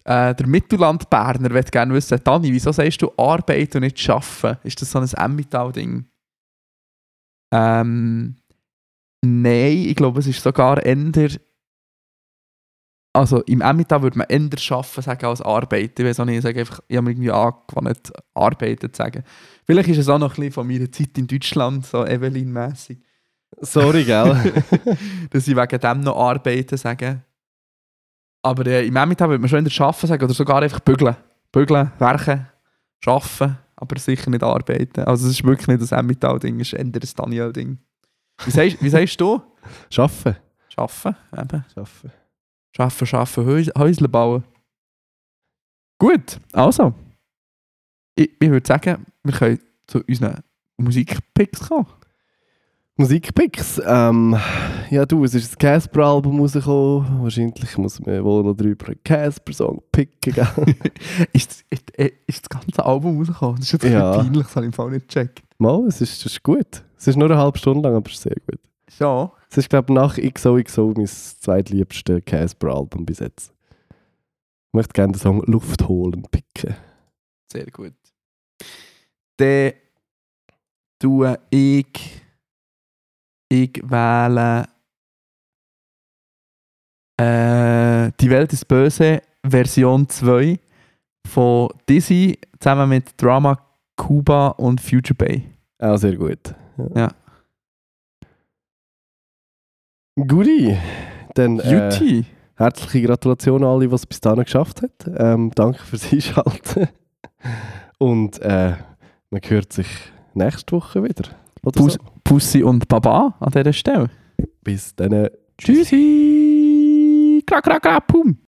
Äh, der Mittelland-Berner wird gerne wissen, Dani, wieso sagst du arbeiten und nicht arbeiten? Ist das so ein Emmental-Ding? Ähm, nein, ich glaube, es ist sogar eher. Also im Emmental würde man eher arbeiten sagen als arbeiten. Ich weiß auch nicht, ich sage einfach, ich habe mir irgendwie angewandt, arbeiten zu sagen. Vielleicht ist es auch noch ein bisschen von meiner Zeit in Deutschland, so Evelyn-mässig, Sorry, gell? dass ich wegen dem noch arbeiten sage. Aber äh, im Emmental würde man schon der Arbeiten sagen oder sogar einfach bügeln. Bügeln, werken, arbeiten, aber sicher nicht arbeiten. Also es ist wirklich nicht das Emmental-Ding, es ist eher das Daniel-Ding. Wie sagst, wie sagst du? Schaffen. Arbeiten, eben. Schaffen. Arbeiten, Häus Häusle bauen. Gut, also. Ich, ich würde sagen, wir können zu unseren Musikpicks kommen. Musikpicks. Ähm, ja, du, es ist ein Casper-Album rausgekommen. Wahrscheinlich muss man wohl noch drüber einen Casper-Song picken. Ist, ist, ist das ganze Album rausgekommen? Das ist jetzt Ja. ja. peinlich, das habe ich im Fall nicht gecheckt. Mal, es ist, es ist gut. Es ist nur eine halbe Stunde lang, aber es ist sehr gut. Ja. Es ist, glaube ich, nach XOXO mein zweitliebste Casper-Album bis jetzt. Ich möchte gerne den Song Luft holen picken. Sehr gut. Dann tue ich. Ich wähle. Äh, Die Welt ist böse, Version 2 von Dizzy zusammen mit Drama Cuba und Future Bay. Auch sehr gut. Ja. Guti. Dann äh, herzliche Gratulation an alle, die es bis dahin geschafft haben. Ähm, danke fürs Einschalten. Und äh, man hört sich nächste Woche wieder. Oder Puss, so. Pussy und Baba an dieser Stelle. Bis dann. Tschüssi! Kra, kra, kra, pum!